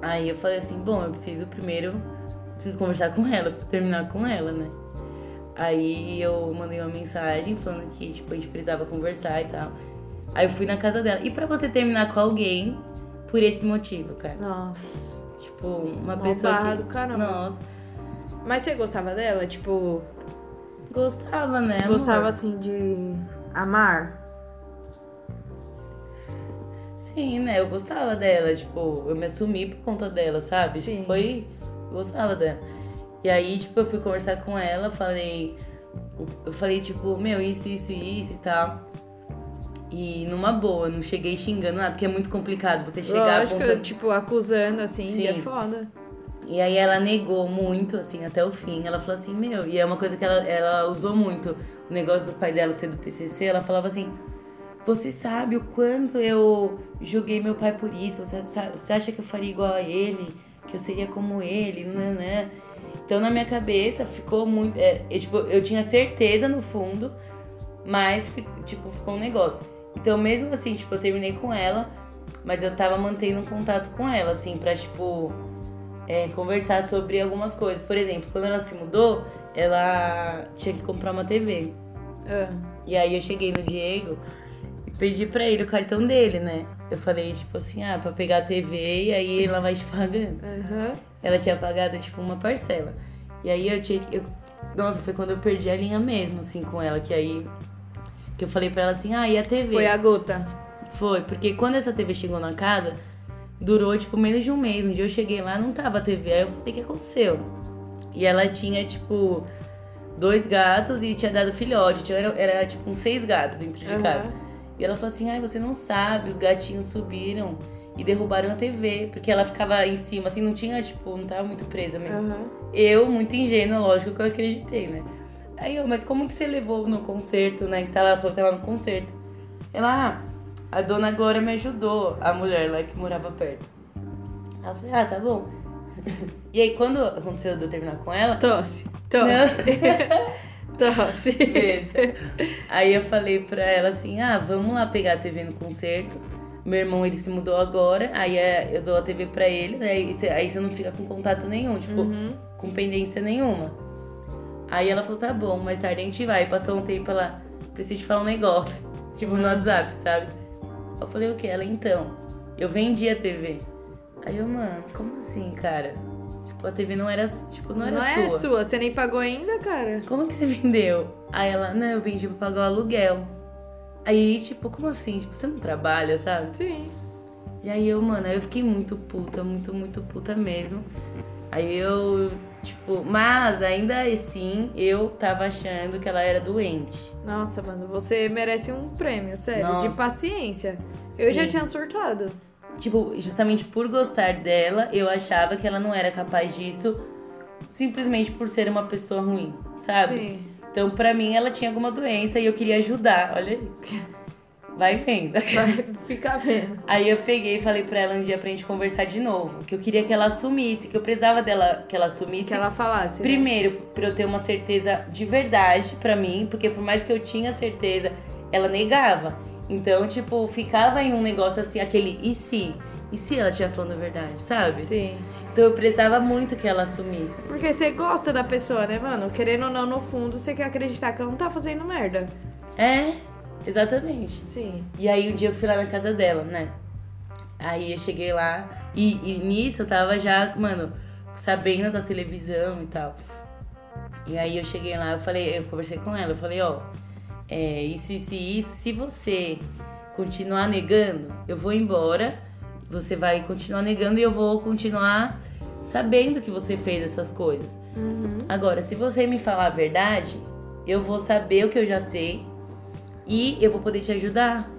Aí eu falei assim, bom, eu preciso primeiro, preciso conversar com ela, preciso terminar com ela, né? Aí eu mandei uma mensagem falando que, tipo, a gente precisava conversar e tal. Aí eu fui na casa dela. E pra você terminar com alguém por esse motivo, cara? Nossa. Tipo, uma Mó pessoa barra que... do caramba. Nossa, Mas você gostava dela? Tipo, gostava, né? gostava assim de amar? Sim, né? Eu gostava dela, tipo, eu me assumi por conta dela, sabe? Sim. Tipo, foi. Eu gostava dela. E aí, tipo, eu fui conversar com ela, falei. Eu falei, tipo, meu, isso, isso, isso e tal. E numa boa, não cheguei xingando nada, porque é muito complicado você chegar Lógico, apontando. tipo, acusando assim, Sim. é foda. E aí ela negou muito, assim, até o fim. Ela falou assim, meu, e é uma coisa que ela, ela usou muito, o negócio do pai dela ser do PCC, ela falava assim, você sabe o quanto eu julguei meu pai por isso, você, você acha que eu faria igual a ele, que eu seria como ele, né, né? Então na minha cabeça ficou muito, é, eu, tipo, eu tinha certeza no fundo, mas, tipo, ficou um negócio. Então mesmo assim, tipo, eu terminei com ela, mas eu tava mantendo um contato com ela, assim, pra, tipo é, conversar sobre algumas coisas. Por exemplo, quando ela se mudou, ela tinha que comprar uma TV. Ah, E aí eu cheguei no Diego e pedi pra ele o cartão dele, né? Eu falei, tipo assim, ah, pra pegar a TV e aí ela vai te pagando. Aham. Ela tinha pagado, tipo, uma parcela. E aí eu tinha que. eu- Nossa, foi quando eu perdi a linha mesmo, assim, com ela. Que aí. Que eu falei pra ela assim, ah, e a TV? Foi a gota. Foi, porque quando essa TV chegou na casa, durou tipo menos de um mês. Um dia eu cheguei lá, não tava a TV. Aí eu falei, o que aconteceu? E ela tinha, tipo, dois gatos e tinha dado filhote. Tinha, era, era, tipo uns seis gatos dentro de Aham. casa. E ela falou assim, ai, você não sabe, os gatinhos subiram e derrubaram a TV. Porque ela ficava em cima, assim, não tinha, tipo, não tava muito presa mesmo. Aham. Eu, muito ingênua, lógico que eu acreditei, né? Aí eu, mas como que você levou no concerto, né? Que tava, ela falou que tava no concerto. Ela, ah, a dona Glória me ajudou, a mulher lá que morava perto. Aí eu falei, ah, tá bom. E aí, quando aconteceu de eu terminar com ela, Tosse, tosse. tosse. Aí eu falei pra ela assim, ah, vamos lá pegar a TV no concerto. Meu irmão, ele se mudou agora, aí é, eu dou a TV pra ele, né? Aí você, aí você não fica com contato nenhum, tipo, Uhum. com pendência nenhuma. Aí ela falou, tá bom, mais tarde a gente vai. Passou um tempo, ela, preciso te falar um negócio. Tipo, no WhatsApp, sabe? Eu falei, o que? Ela, então, eu vendi a TV. Aí eu, mano, como assim, cara? Tipo, a TV não era, tipo, não era Não sua. é sua, você nem pagou ainda, cara? Como que você vendeu? Aí ela, não, eu vendi pra pagar o aluguel. Aí, tipo, como assim? Tipo, você não trabalha, sabe? Sim. E aí eu, mano, aí eu fiquei muito puta, muito, muito puta mesmo. Aí eu, tipo, mas ainda assim, eu tava achando que ela era doente. Nossa, mano, você merece um prêmio, sério, Nossa. de paciência. Eu já tinha surtado. Tipo, justamente por gostar dela, eu achava que ela não era capaz disso simplesmente por ser uma pessoa ruim, sabe? Sim. Então, pra mim, ela tinha alguma doença e eu queria ajudar. Olha isso. Vai vendo. Vai ficar vendo. Aí eu peguei e falei pra ela um dia pra gente conversar de novo. Que eu queria que ela assumisse, que eu precisava dela que ela assumisse. Que ela falasse. né? Primeiro, pra eu ter uma certeza de verdade pra mim, porque por mais que eu tinha certeza, ela negava. Então, tipo, ficava em um negócio assim, aquele e se? E se ela estiver falando a verdade, sabe? Sim. Então eu precisava muito que ela assumisse. Porque você gosta da pessoa, né, mano? Querendo ou não, no fundo, você quer acreditar que ela não tá fazendo merda. É, exatamente. Sim. E aí um dia eu fui lá na casa dela, né? Aí eu cheguei lá e, e nisso eu tava já, mano, sabendo da televisão e tal. E aí eu cheguei lá, eu falei, eu conversei com ela, eu falei, ó, é, isso, isso isso, se você continuar negando, eu vou embora, você vai continuar negando e eu vou continuar sabendo que você fez essas coisas. Uhum. Agora, se você me falar a verdade, eu vou saber o que eu já sei e eu vou poder te ajudar,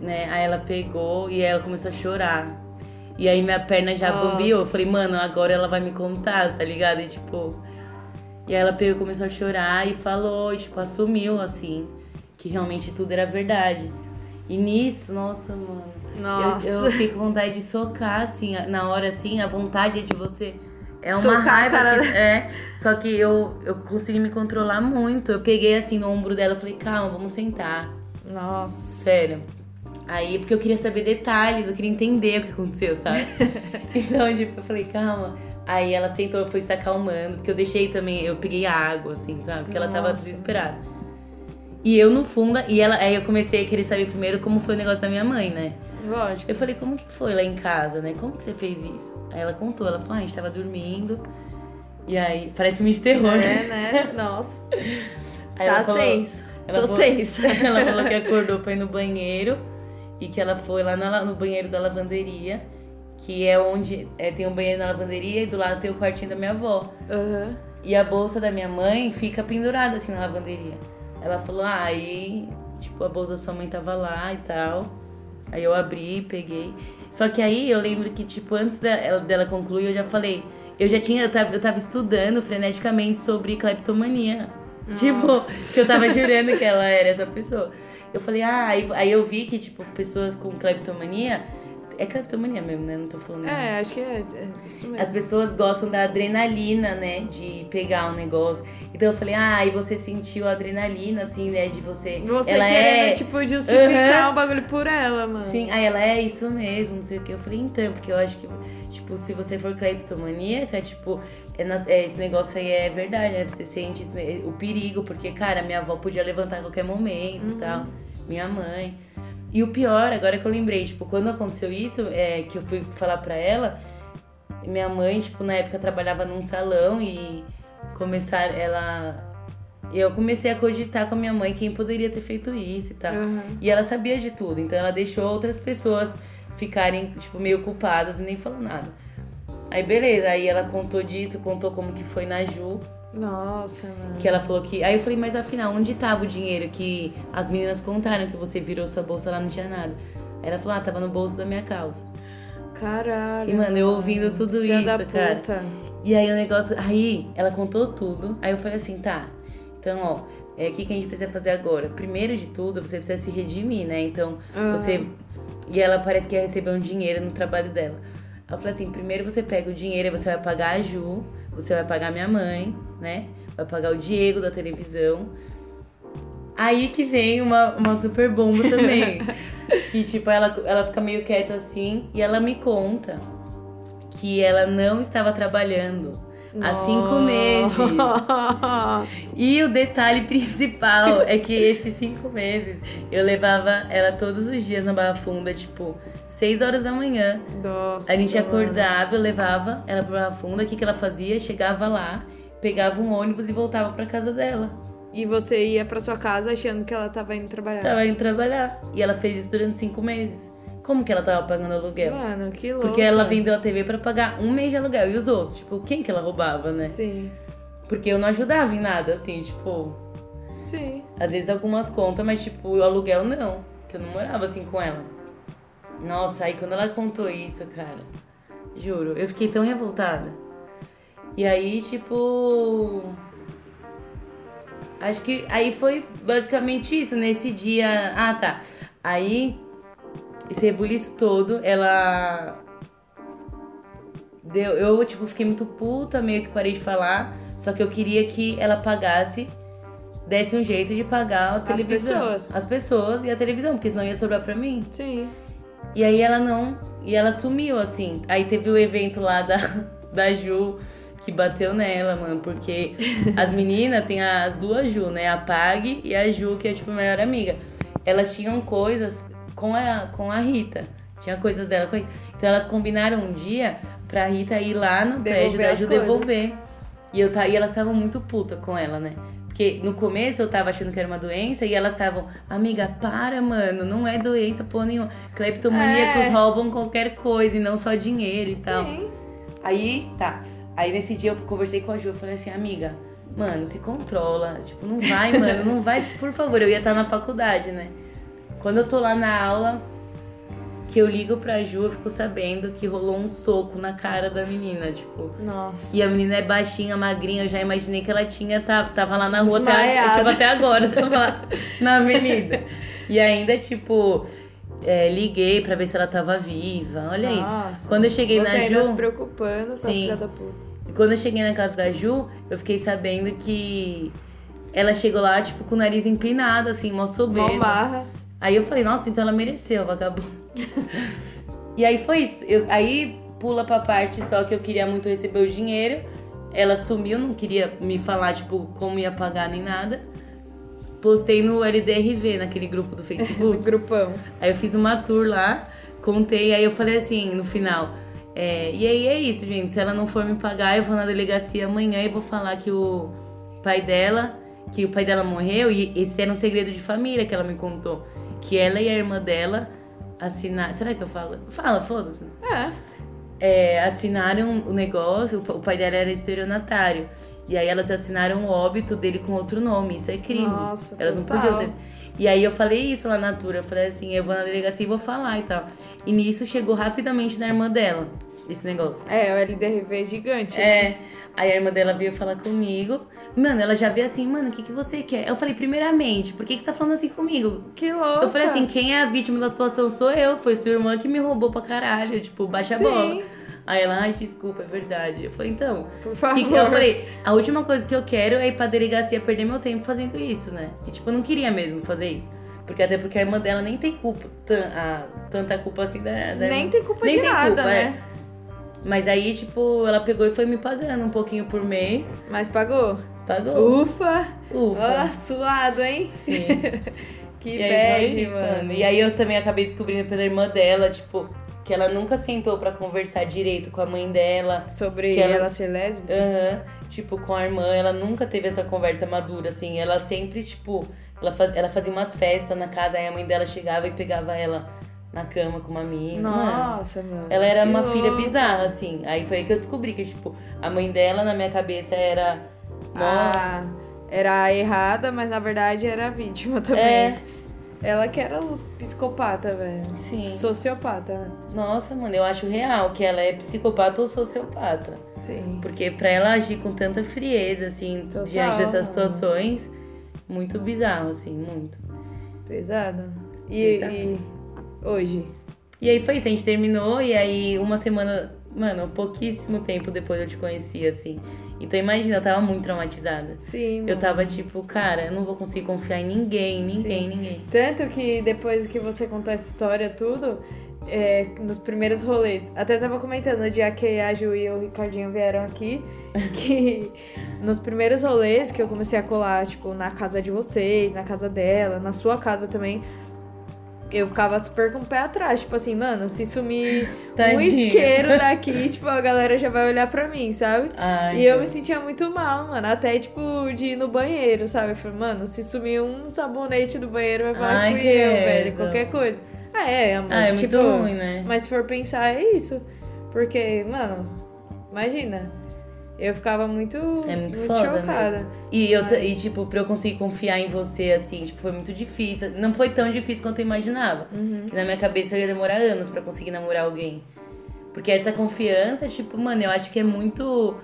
né? Aí ela pegou e ela começou a chorar. E aí minha perna já Nossa. Eu falei, mano, agora ela vai me contar, tá ligado? E tipo. E aí ela pegou começou a chorar e falou, e tipo, assumiu assim, que realmente tudo era verdade. E nisso, nossa, mano. Eu, Nossa. eu fiquei com vontade de socar, assim, na hora assim, a vontade de você. É uma Socar raiva cara que, É, só que eu, eu consegui me controlar muito. Eu peguei assim no ombro dela e falei, calma, vamos sentar. Nossa. Sério. Aí, porque eu queria saber detalhes, eu queria entender o que aconteceu, sabe? então, tipo, eu falei, calma. Aí ela sentou, eu fui se acalmando, porque eu deixei também, eu peguei água, assim, sabe? Porque ela tava Nossa. desesperada. E eu no fundo, e ela, aí eu comecei a querer saber primeiro como foi o negócio da minha mãe, né? Lógico. Eu falei, como que foi lá em casa, né? Como que você fez isso? Aí ela contou, ela falou, ah, a gente tava dormindo. E aí, parece filme de terror, né? É, né? Nossa. Aí tá falou- tenso. ela Tô falou- tensa. ela falou que acordou pra ir no banheiro e que ela foi lá na- no banheiro da lavanderia, que é onde é, tem um banheiro na lavanderia e do lado tem o quartinho da minha avó. Aham. E a bolsa da minha mãe fica pendurada assim na lavanderia. Ela falou, ah, aí, tipo, a bolsa da sua mãe tava lá e tal. Aí eu abri, peguei. Só que aí eu lembro que, tipo, antes dela, dela concluir, eu já falei. Eu já tinha, eu tava, eu tava estudando freneticamente sobre cleptomania. Tipo, Nossa. que eu tava jurando que ela era essa pessoa. Eu falei, ah, aí, aí eu vi que, tipo, pessoas com cleptomania. É cleptomania mesmo, né? Não tô falando. É, acho que é, é isso mesmo. As pessoas gostam da adrenalina, né? De pegar um negócio. Então eu falei, ah, e você sentiu a adrenalina, assim, né? De você. Você ela querendo, é. tipo, justificar Aham. o bagulho por ela, mano. Sim, aí ela é isso mesmo, não sei o que. Eu falei, então, porque eu acho que, tipo, se você for cleptomaníaca, tipo, é na- é, esse negócio aí é verdade, né? Você sente o perigo, porque, cara, minha avó podia levantar a qualquer momento e tal. Minha mãe. E o pior, agora que eu lembrei, tipo, quando aconteceu isso, é, que eu fui falar pra ela, minha mãe, tipo, na época trabalhava num salão e começar ela. Eu comecei a cogitar com a minha mãe quem poderia ter feito isso e tal. Aham. E ela sabia de tudo, então ela deixou outras pessoas ficarem, tipo, meio culpadas e nem falou nada. Aí beleza, aí ela contou disso, contou como que foi na Ju, Nossa, mano. que ela falou que. Aí eu falei, mas afinal, onde tava o dinheiro que as meninas contaram que você virou sua bolsa lá não tinha nada? Aí ela falou, ah, tava no bolso da minha calça. Caralho. E, mano, eu ouvindo tudo isso, da cara. puta. E aí o negócio. Aí ela contou tudo. Aí eu falei assim, tá. Então, ó, é, o que, que a gente precisa fazer agora? Primeiro de tudo, você precisa se redimir, né? Então, Aham. você. E ela parece que ia receber um dinheiro no trabalho dela. Ela falou assim: primeiro você pega o dinheiro, você vai pagar a Ju, você vai pagar minha mãe, né? Vai pagar o Diego da televisão. Aí que vem uma, uma super bomba também. que, tipo, ela, ela fica meio quieta assim e ela me conta que ela não estava trabalhando há cinco meses. E o detalhe principal é que esses cinco meses eu levava ela todos os dias na Barra Funda, tipo, 6 horas da manhã. Nossa. A gente acordava, eu levava ela pra Barra Funda, o que, que ela fazia? Chegava lá, pegava um ônibus e voltava pra casa dela. E você ia pra sua casa achando que ela tava indo trabalhar. Tava indo trabalhar. E ela fez isso durante cinco meses. Como que ela tava pagando aluguel? Mano, que louco. Porque ela vendeu a TV pra pagar um mês de aluguel. E os outros? Tipo, quem que ela roubava, né? Sim. Porque eu não ajudava em nada, assim, tipo. Sim. Às vezes algumas contas, mas tipo, o aluguel não. Que eu não morava assim com ela. Nossa, aí quando ela contou isso, cara, juro, eu fiquei tão revoltada. E aí, tipo. Acho que aí foi basicamente isso, nesse dia. Ah, tá. Aí, esse rebuliço todo, ela. Deu, eu, tipo, fiquei muito puta, meio que parei de falar. Só que eu queria que ela pagasse, desse um jeito de pagar a televisão. pessoas. As pessoas e a televisão, porque senão ia sobrar pra mim. Sim. E aí ela não. E ela sumiu, assim. Aí teve o evento lá da, da Ju que bateu nela, mano. Porque as meninas tem as duas Ju, né? A Pag e a Ju, que é tipo a melhor amiga. Elas tinham coisas com a, com a Rita. Tinha coisas dela com a Rita. Então elas combinaram um dia pra Rita ir lá no prédio da Ju devolver. E, eu, e elas estavam muito puta com ela, né? Porque no começo eu tava achando que era uma doença e elas estavam, amiga, para, mano, não é doença porra nenhuma. Cleptomaníacos É. roubam qualquer coisa e não só dinheiro e tal. Sim. Aí, tá. Aí nesse dia eu conversei com a Ju, eu falei assim, amiga, mano, se controla. Tipo, não vai, mano, não vai, por favor. Eu ia estar na faculdade, né? Quando eu tô lá na aula, que eu ligo pra Ju, eu fico sabendo que rolou um soco na cara da menina, tipo. Nossa. E a menina é baixinha, magrinha, eu já imaginei que ela tinha, tá- tava lá na rua até, Desmaiada. tipo, até agora, tava lá na avenida. E ainda, tipo, é, liguei pra ver se ela tava viva. Olha isso. Nossa. Quando eu cheguei Você na ainda se preocupando com a Sim. filha da puta. E quando eu cheguei na casa da Ju, eu fiquei sabendo que ela chegou lá, tipo, com o nariz empinado, assim, mó soberba. barra. Aí eu falei, nossa, então ela mereceu, vagabundo. e aí foi isso. Eu- aí pula pra parte só que eu queria muito receber o dinheiro. Ela sumiu, não queria me falar, tipo, como ia pagar nem nada. Postei no LDRV, naquele grupo do Do Facebook. grupão. Aí eu fiz uma tour lá, contei, aí eu falei assim, no final. é, e aí é isso, gente. Se ela não for me pagar, eu vou na delegacia amanhã e vou falar que o pai dela, que o pai dela morreu, e esse era um segredo de família que ela me contou. Que ela e a irmã dela assinaram. Será que eu falo? Fala, foda-se. É. É, assinaram o negócio, o pa- o pai dela era estelionatário. E aí elas assinaram o óbito dele com outro nome. Isso é crime. Nossa, elas não total. podiam ter. E aí eu falei isso lá na tour. Eu falei assim, eu vou na delegacia e vou falar e tal. E nisso chegou rapidamente da irmã dela, esse negócio. É, o LDRV é gigante. né? É. Aí a irmã dela veio falar comigo. Mano, ela já veio assim, mano, o que, que você quer? Eu falei, primeiramente, por que, que você tá falando assim comigo? Que louco. Eu falei assim, quem é a vítima da situação sou eu. Foi sua irmã que me roubou pra caralho. Tipo, baixa a Sim. bola. Aí ela, ai, desculpa, é verdade. Eu falei, então. Por que favor. que- eu falei, a última coisa que eu quero é ir pra delegacia perder meu tempo fazendo isso, né? E tipo, eu não queria mesmo fazer isso. Porque até porque a irmã dela nem tem culpa, tan- a- tanta culpa assim da, da Nem tem culpa Nem de tem nada, culpa, né? é. Mas aí, tipo, ela pegou e foi me pagando um pouquinho por mês. Mas pagou? Pagou. Ufa! Ufa. Ó, suado, hein? Sim. Que bad, mano. E aí eu também acabei descobrindo pela irmã dela, tipo, que ela nunca sentou pra conversar direito com a mãe dela. Sobre que ela- ela... ser lésbica? Aham. Tipo, com a irmã, ela nunca teve essa conversa madura, assim. Ela sempre, tipo, ela, faz, ela fazia umas festas na casa, aí a mãe dela chegava e pegava ela na cama com uma. Mano, Nossa, mano. ela era uma filha louco. bizarra, assim. Aí foi aí que eu descobri que, tipo, a mãe dela na minha cabeça era. Ah, era errada, mas na verdade era a vítima também. É. Ela que era psicopata, velho. Sim. Sociopata, né? Nossa, mano, eu acho real que ela é psicopata ou sociopata. Sim. Porque pra ela agir com tanta frieza, assim, Total, diante dessas mano. situações, muito bizarro, assim, muito. Pesado. E, Pesado. e hoje? E aí foi isso, a gente terminou e aí uma semana, mano, pouquíssimo tempo depois eu te conheci, assim. Então imagina, eu tava muito traumatizada. Sim. Eu mano. tava tipo, cara, eu não vou conseguir confiar em ninguém, ninguém, ninguém. Tanto que depois que você contou essa história, tudo, é, nos primeiros rolês, até tava comentando no dia que a Ju e o Ricardinho vieram aqui, que nos primeiros rolês que eu comecei a colar, tipo, na casa de vocês, na casa dela, na sua casa também, eu ficava super com o pé atrás, tipo assim, mano, se sumir um isqueiro daqui, tipo, a galera já vai olhar pra mim, sabe? Ai, E eu me sentia muito mal, mano. Até, tipo, de ir no banheiro, sabe? Eu falei, mano, se sumir um sabonete do banheiro, vai falar Ai, que fui eu, velho. Qualquer coisa. Ah, é, amor. Ah, é tipo, muito ruim, né? Mas se for pensar, é isso. Porque, mano, imagina. Eu ficava muito, É muito foda chocada. E, eu, Mas- e, tipo, pra eu conseguir confiar em você, assim, tipo, foi muito difícil. Não foi tão difícil quanto eu imaginava. Uhum. Que na minha cabeça ia demorar anos pra conseguir namorar alguém. Porque essa confiança, tipo, mano, eu acho que é muito.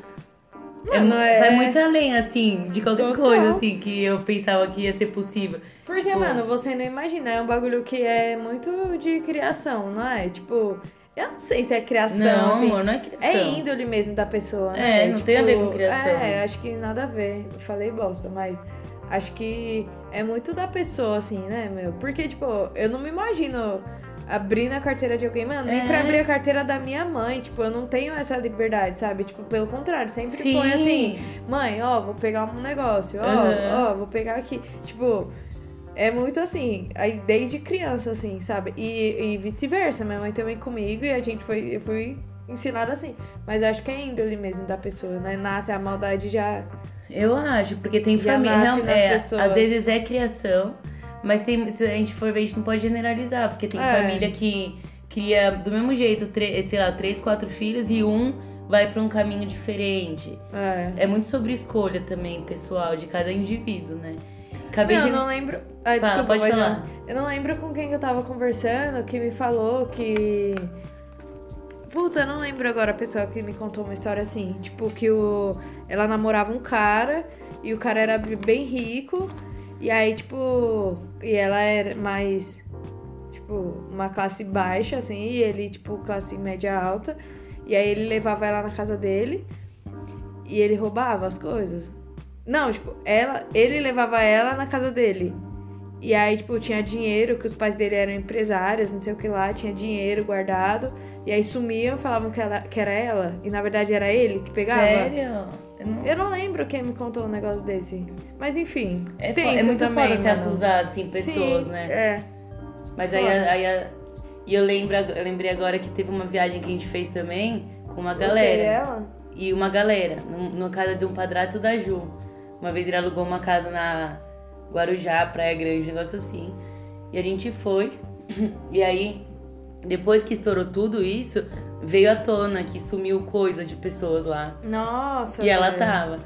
é Mano, mu- é- Vai muito além, assim, de qualquer Total. coisa, assim, que eu pensava que ia ser possível. Porque, Tipo- mano, você não imagina, é um bagulho que é muito de criação, não é? Tipo, eu não sei se é criação, não, assim. amor, não é criação. É índole mesmo da pessoa, né? É, não tem a ver com criação. É, acho que nada a ver. Eu falei bosta, mas acho que é muito da pessoa, assim, né, meu? Porque, tipo, eu não me imagino abrindo a carteira de alguém, mano, nem É. pra abrir a carteira da minha mãe. Tipo, eu não tenho essa liberdade, sabe? Tipo, pelo contrário, sempre Sim. foi assim, mãe, ó, vou pegar um negócio, ó, Aham. ó, vou pegar aqui. Tipo. É muito assim, aí desde criança, assim, sabe? E, e vice-versa, minha mãe também comigo e a gente foi, eu fui ensinada assim. Mas acho que é índole mesmo da pessoa, né? Nasce a maldade já. Eu acho, porque tem família. é, pessoas. Às vezes é criação, mas tem, se a gente for ver, a gente não pode generalizar, porque tem É. família que cria do mesmo jeito, sei lá, três, quatro filhos e um vai pra um caminho diferente. É. É muito sobre escolha também, pessoal, de cada indivíduo, né? Acabei Não, de. eu não lembro. Ah, Fala, desculpa, pode falar. Eu não lembro com quem que eu tava conversando que me falou que. Puta, eu não lembro agora a pessoa que me contou uma história assim. Tipo, que o... ela namorava um cara e o cara era bem rico. E aí, tipo. E ela era mais. Tipo, uma classe baixa, assim. E ele, tipo, classe média alta. E aí ele levava ela na casa dele. E ele roubava as coisas. Não, tipo, ela, ele levava ela na casa dele. E aí, tipo, tinha dinheiro, que os pais dele eram empresários, não sei o que lá, tinha dinheiro guardado. E aí sumiam, falavam que, ela, que era ela. E na verdade era ele que pegava. Sério? Eu não- Eu não lembro quem me contou um negócio desse. Mas enfim. É, tem é muito também, foda se acusar, assim, pessoas, Sim, né? É. Mas aí, aí e eu, lembro, eu lembrei agora que teve uma viagem que a gente fez também com uma Você e galera. ela? E uma galera, numa casa de um padrasto da Ju. Uma vez ele alugou uma casa na Guarujá, Praia Grande, um negócio assim. E a gente foi. E aí, depois que estourou tudo isso, veio à tona que sumiu coisa de pessoas lá. Nossa. E ela velho. tava.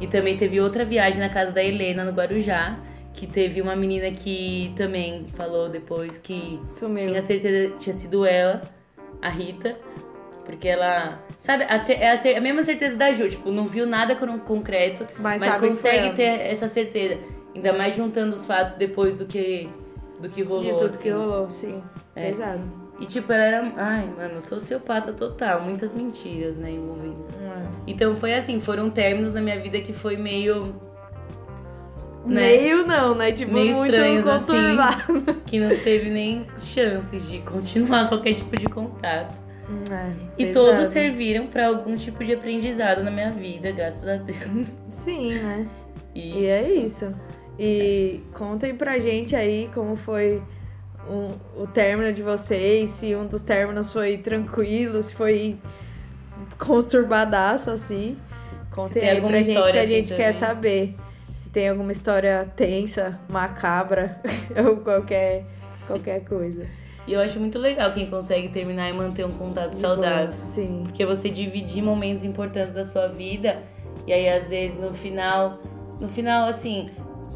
E também teve outra viagem na casa da Helena, no Guarujá, que teve uma menina que também falou depois que Sumiu. tinha certeza tinha sido ela, a Rita, porque ela. Sabe, a, é a, a mesma certeza da Ju, tipo, não viu nada con- concreto, Mas, mas, consegue ter essa certeza. Ainda mais juntando os fatos depois do que, do que rolou. De tudo assim. que rolou, sim. É. Pesado. E tipo, ela era. Ai, mano, sociopata total, muitas mentiras, né, envolvidas. Então foi assim, foram términos na minha vida que foi meio. Né? Meio não, né? Tipo, Meio muito estranhos, assim. que não teve nem chances de continuar qualquer tipo de contato. É, E pesado. todos serviram pra algum tipo de aprendizado na minha vida, graças a Deus. Sim, né? E, E é isso. E contem pra gente aí como foi um- o término de vocês, se um dos términos foi tranquilo, se foi conturbadaço assim. Contem tem aí pra gente que a assim gente quer também. saber. Se tem alguma história tensa, macabra ou qualquer, qualquer coisa. E eu acho muito legal quem consegue terminar e manter um contato saudável. Sim. Porque você dividir momentos importantes da sua vida e aí às vezes no final, no final assim,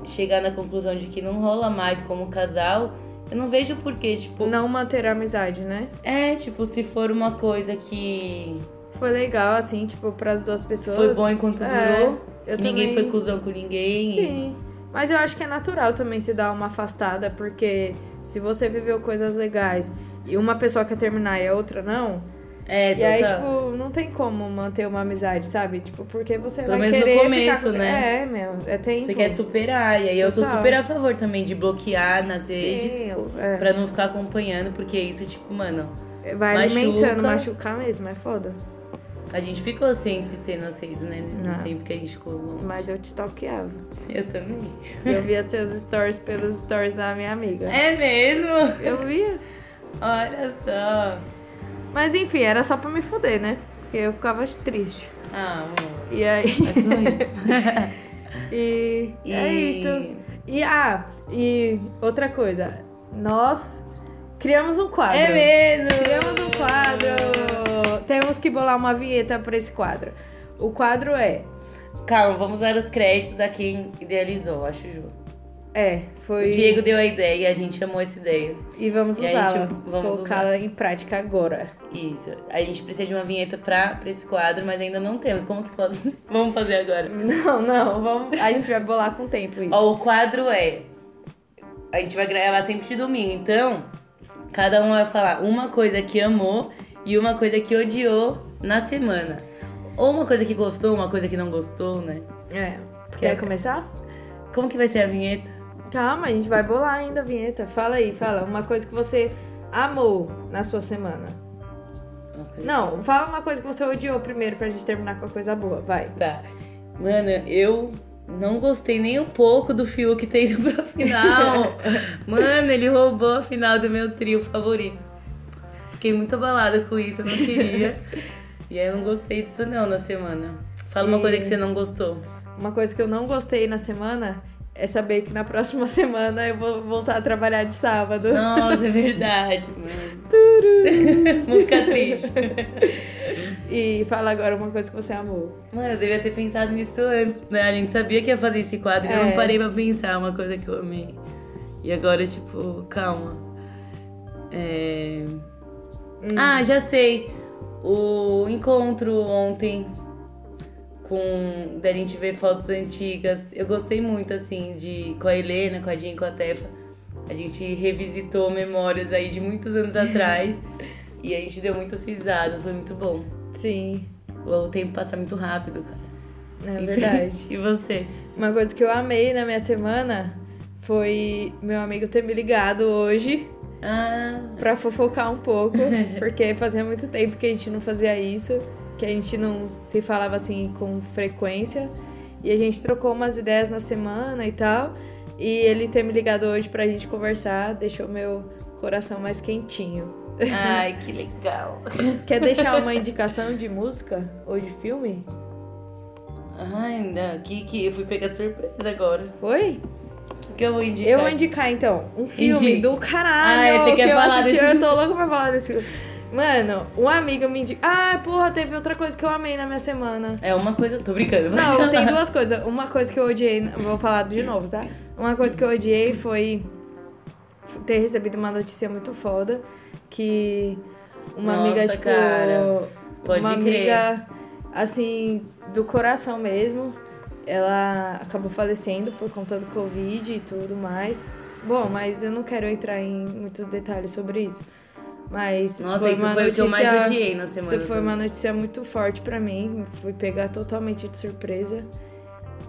chegar na conclusão de que não rola mais como casal, eu não vejo porquê, tipo, Não manter a amizade, né? é, tipo, se for uma coisa que Foi legal, assim, tipo, pras duas pessoas. foi bom enquanto É, durou, eu ninguém foi cuzão com ninguém. e- Sim. Mas eu acho que é natural também se dar uma afastada, porque se você viveu coisas legais e uma pessoa quer terminar e a outra não, É, e aí, total. tipo, não tem como manter uma amizade, sabe? Tipo, porque você Pelo vai menos no querer começo, ficar... né? É, meu, é tempo. Você quer superar. E aí eu sou Total. super a favor também de bloquear nas redes. Sim, eu- é. Pra não ficar acompanhando, porque isso, tipo, mano, Vai machuca. alimentando, machucar mesmo, é foda. A gente ficou sem se ter nas redes, né? No Ah. tempo que a gente ficou longe. Mas eu te stalkeava. Eu também. Eu via seus stories pelos stories da minha amiga. É mesmo? Eu via. Olha só. Mas enfim, era só pra me fuder, né? Porque eu ficava triste. Ah, amor. E aí. Isso. e, E- é isso. E ah, e outra coisa. Nós criamos um quadro. É mesmo! Criamos um quadro. Temos que bolar uma vinheta pra esse quadro. O quadro é. Calma, vamos dar os créditos a quem idealizou, acho justo. É, foi. O Diego deu a ideia e a gente amou essa ideia. E vamos usá-la. Colocá-la em prática agora. Isso. A gente precisa de uma vinheta pra, pra esse quadro, mas ainda não temos. Como que pode? Vamos fazer agora. Não, não, vamos. A gente vai bolar com o tempo isso. Ó, o quadro é. A gente vai gravar sempre de domingo, então cada um vai falar uma coisa que amou e uma coisa que odiou na semana. Ou uma coisa que gostou, uma coisa que não gostou, né? É. Quer- Quer começar? Como que vai ser a vinheta? Calma, a gente vai bolar ainda a vinheta. Fala aí, fala. Uma coisa que você amou na sua semana. Não, fala uma coisa que você odiou primeiro pra gente terminar com a coisa boa. Vai. Tá. Mano, eu não gostei nem um pouco do Fiuk ter ido pra final. Mano, ele roubou a final do meu trio favorito. Fiquei muito abalada com isso, eu não queria. e aí eu não gostei disso não na semana. Fala uma E- coisa que você não gostou. Uma coisa que eu não gostei na semana é saber que na próxima semana eu vou voltar a trabalhar de sábado. Nossa, é verdade, mano. Música triste. E fala agora uma coisa que você amou. Mano, eu devia ter pensado nisso antes, né? A gente sabia que ia fazer esse quadro e eu É. não parei pra pensar uma coisa que eu amei. E agora, tipo, calma. É... Hum. Ah, já sei. O encontro ontem com da gente ver fotos antigas. Eu gostei muito, assim, de com a Helena, com a Jean, com a Tefa. A gente revisitou memórias aí de muitos anos atrás. e a gente deu muitas risadas, foi muito bom. Sim, O tempo passa muito rápido, cara. é verdade. E você? Uma coisa que eu amei na minha semana foi meu amigo ter me ligado hoje Ah, pra fofocar um pouco, porque fazia muito tempo que a gente não fazia isso, que a gente não se falava assim com frequência. E a gente trocou umas ideias na semana e tal. E ele ter me ligado hoje pra gente conversar deixou meu coração mais quentinho. ai, que legal. Quer deixar uma indicação de música ou de filme? Ai, não, que, que eu fui pegar surpresa agora. Foi? Que eu vou indicar? Eu vou indicar então um filme do caralho. Ah, você quer que eu falar assisti, desse Eu tô louco pra falar desse filme. Mano, um amigo me indicou. Ah, porra, teve outra coisa que eu amei na minha semana. É uma coisa. Tô brincando. Não, tem duas coisas. Uma coisa que eu odiei, vou falar de novo, tá? Uma coisa que eu odiei foi ter recebido uma notícia muito foda que uma Nossa, amiga, tipo, cara. Pode uma crer. amiga assim do coração mesmo, ela acabou falecendo por conta do Covid e tudo mais. Bom, mas eu não quero entrar em muitos detalhes sobre isso. Mas Nossa, foi isso uma foi notícia, o que eu mais odiei na semana. isso foi uma notícia muito forte pra mim. Fui pegar totalmente de surpresa.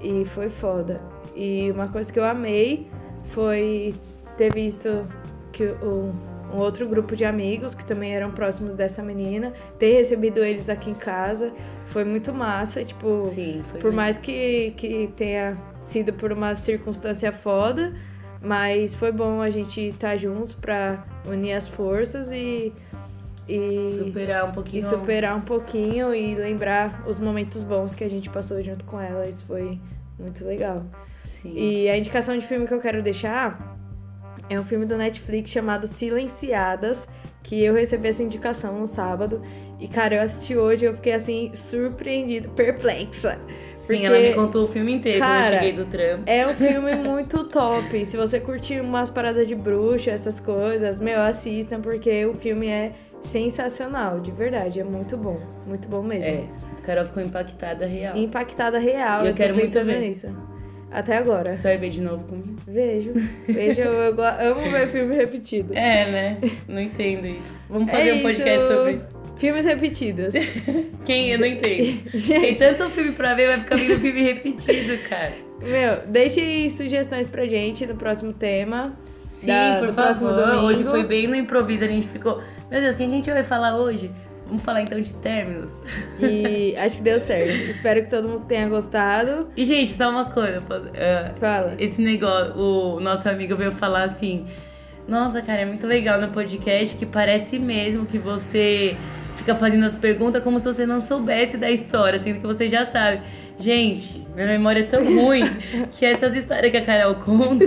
E foi foda. E uma coisa que eu amei foi ter visto que o, um outro grupo de amigos que também eram próximos dessa menina, ter recebido eles aqui em casa. Foi muito massa, tipo, Sim, foi. por mesmo. mais que, que tenha sido por uma circunstância foda, mas foi bom a gente estar juntos pra unir as forças e, e, Superar um e pouquinho. superar um pouquinho e lembrar os momentos bons que a gente passou junto com ela. Isso foi muito legal. Sim. E a indicação de filme que eu quero deixar é um filme do Netflix chamado Silenciadas, que eu recebi essa indicação no sábado. E, cara, eu assisti hoje e eu fiquei, assim, surpreendida, perplexa. Sim, porque- ela me contou o filme inteiro quando Cara, eu cheguei do trampo. É um filme muito top. Se você curtir umas paradas de bruxa, essas coisas, meu, assistam, porque o filme é sensacional, de verdade. É muito bom. Muito bom mesmo. É, a Carol ficou impactada real. Impactada real. E eu tô quero muito ver. nisso. Até agora. Você vai ver de novo comigo? Vejo. Vejo, eu, eu amo ver filme repetido. É, né? Não entendo isso. Vamos É fazer um podcast isso. sobre Filmes repetidos. quem eu não entendo. Tem Gente, tanto filme pra ver, vai ficar vendo filme repetido, cara. meu, deixe sugestões pra gente no próximo tema. Sim, da- por do favor. próximo domingo. Hoje foi bem no improviso, a gente ficou. Meu Deus, quem que a gente vai falar hoje? Vamos falar então de términos. E acho que deu certo. Espero que todo mundo tenha gostado. E, gente, só uma coisa. ah, Fala. esse negócio, o nosso amigo veio falar assim: Nossa, cara, é muito legal no podcast que parece mesmo que você fica fazendo as perguntas como se você não soubesse da história, sendo que você já sabe. Gente, minha memória é tão ruim que essas histórias que a Carol conta.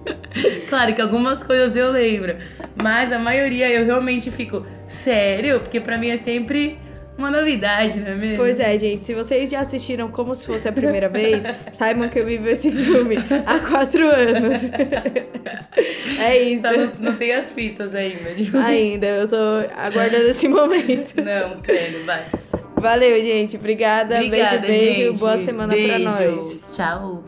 claro que algumas coisas eu lembro, mas a maioria eu realmente fico, sério? Porque pra mim é sempre uma novidade, não é mesmo? Pois é, gente. Se vocês já assistiram como se fosse a primeira vez, saibam que eu vivo esse filme há quatro anos. é isso. Só não, não tem as fitas ainda. Ainda, eu tô aguardando esse momento. Não, credo, vai. Valeu, gente. Obrigada. Obrigada, beijo, beijo. gente. Boa semana pra Beijo. nós. Tchau.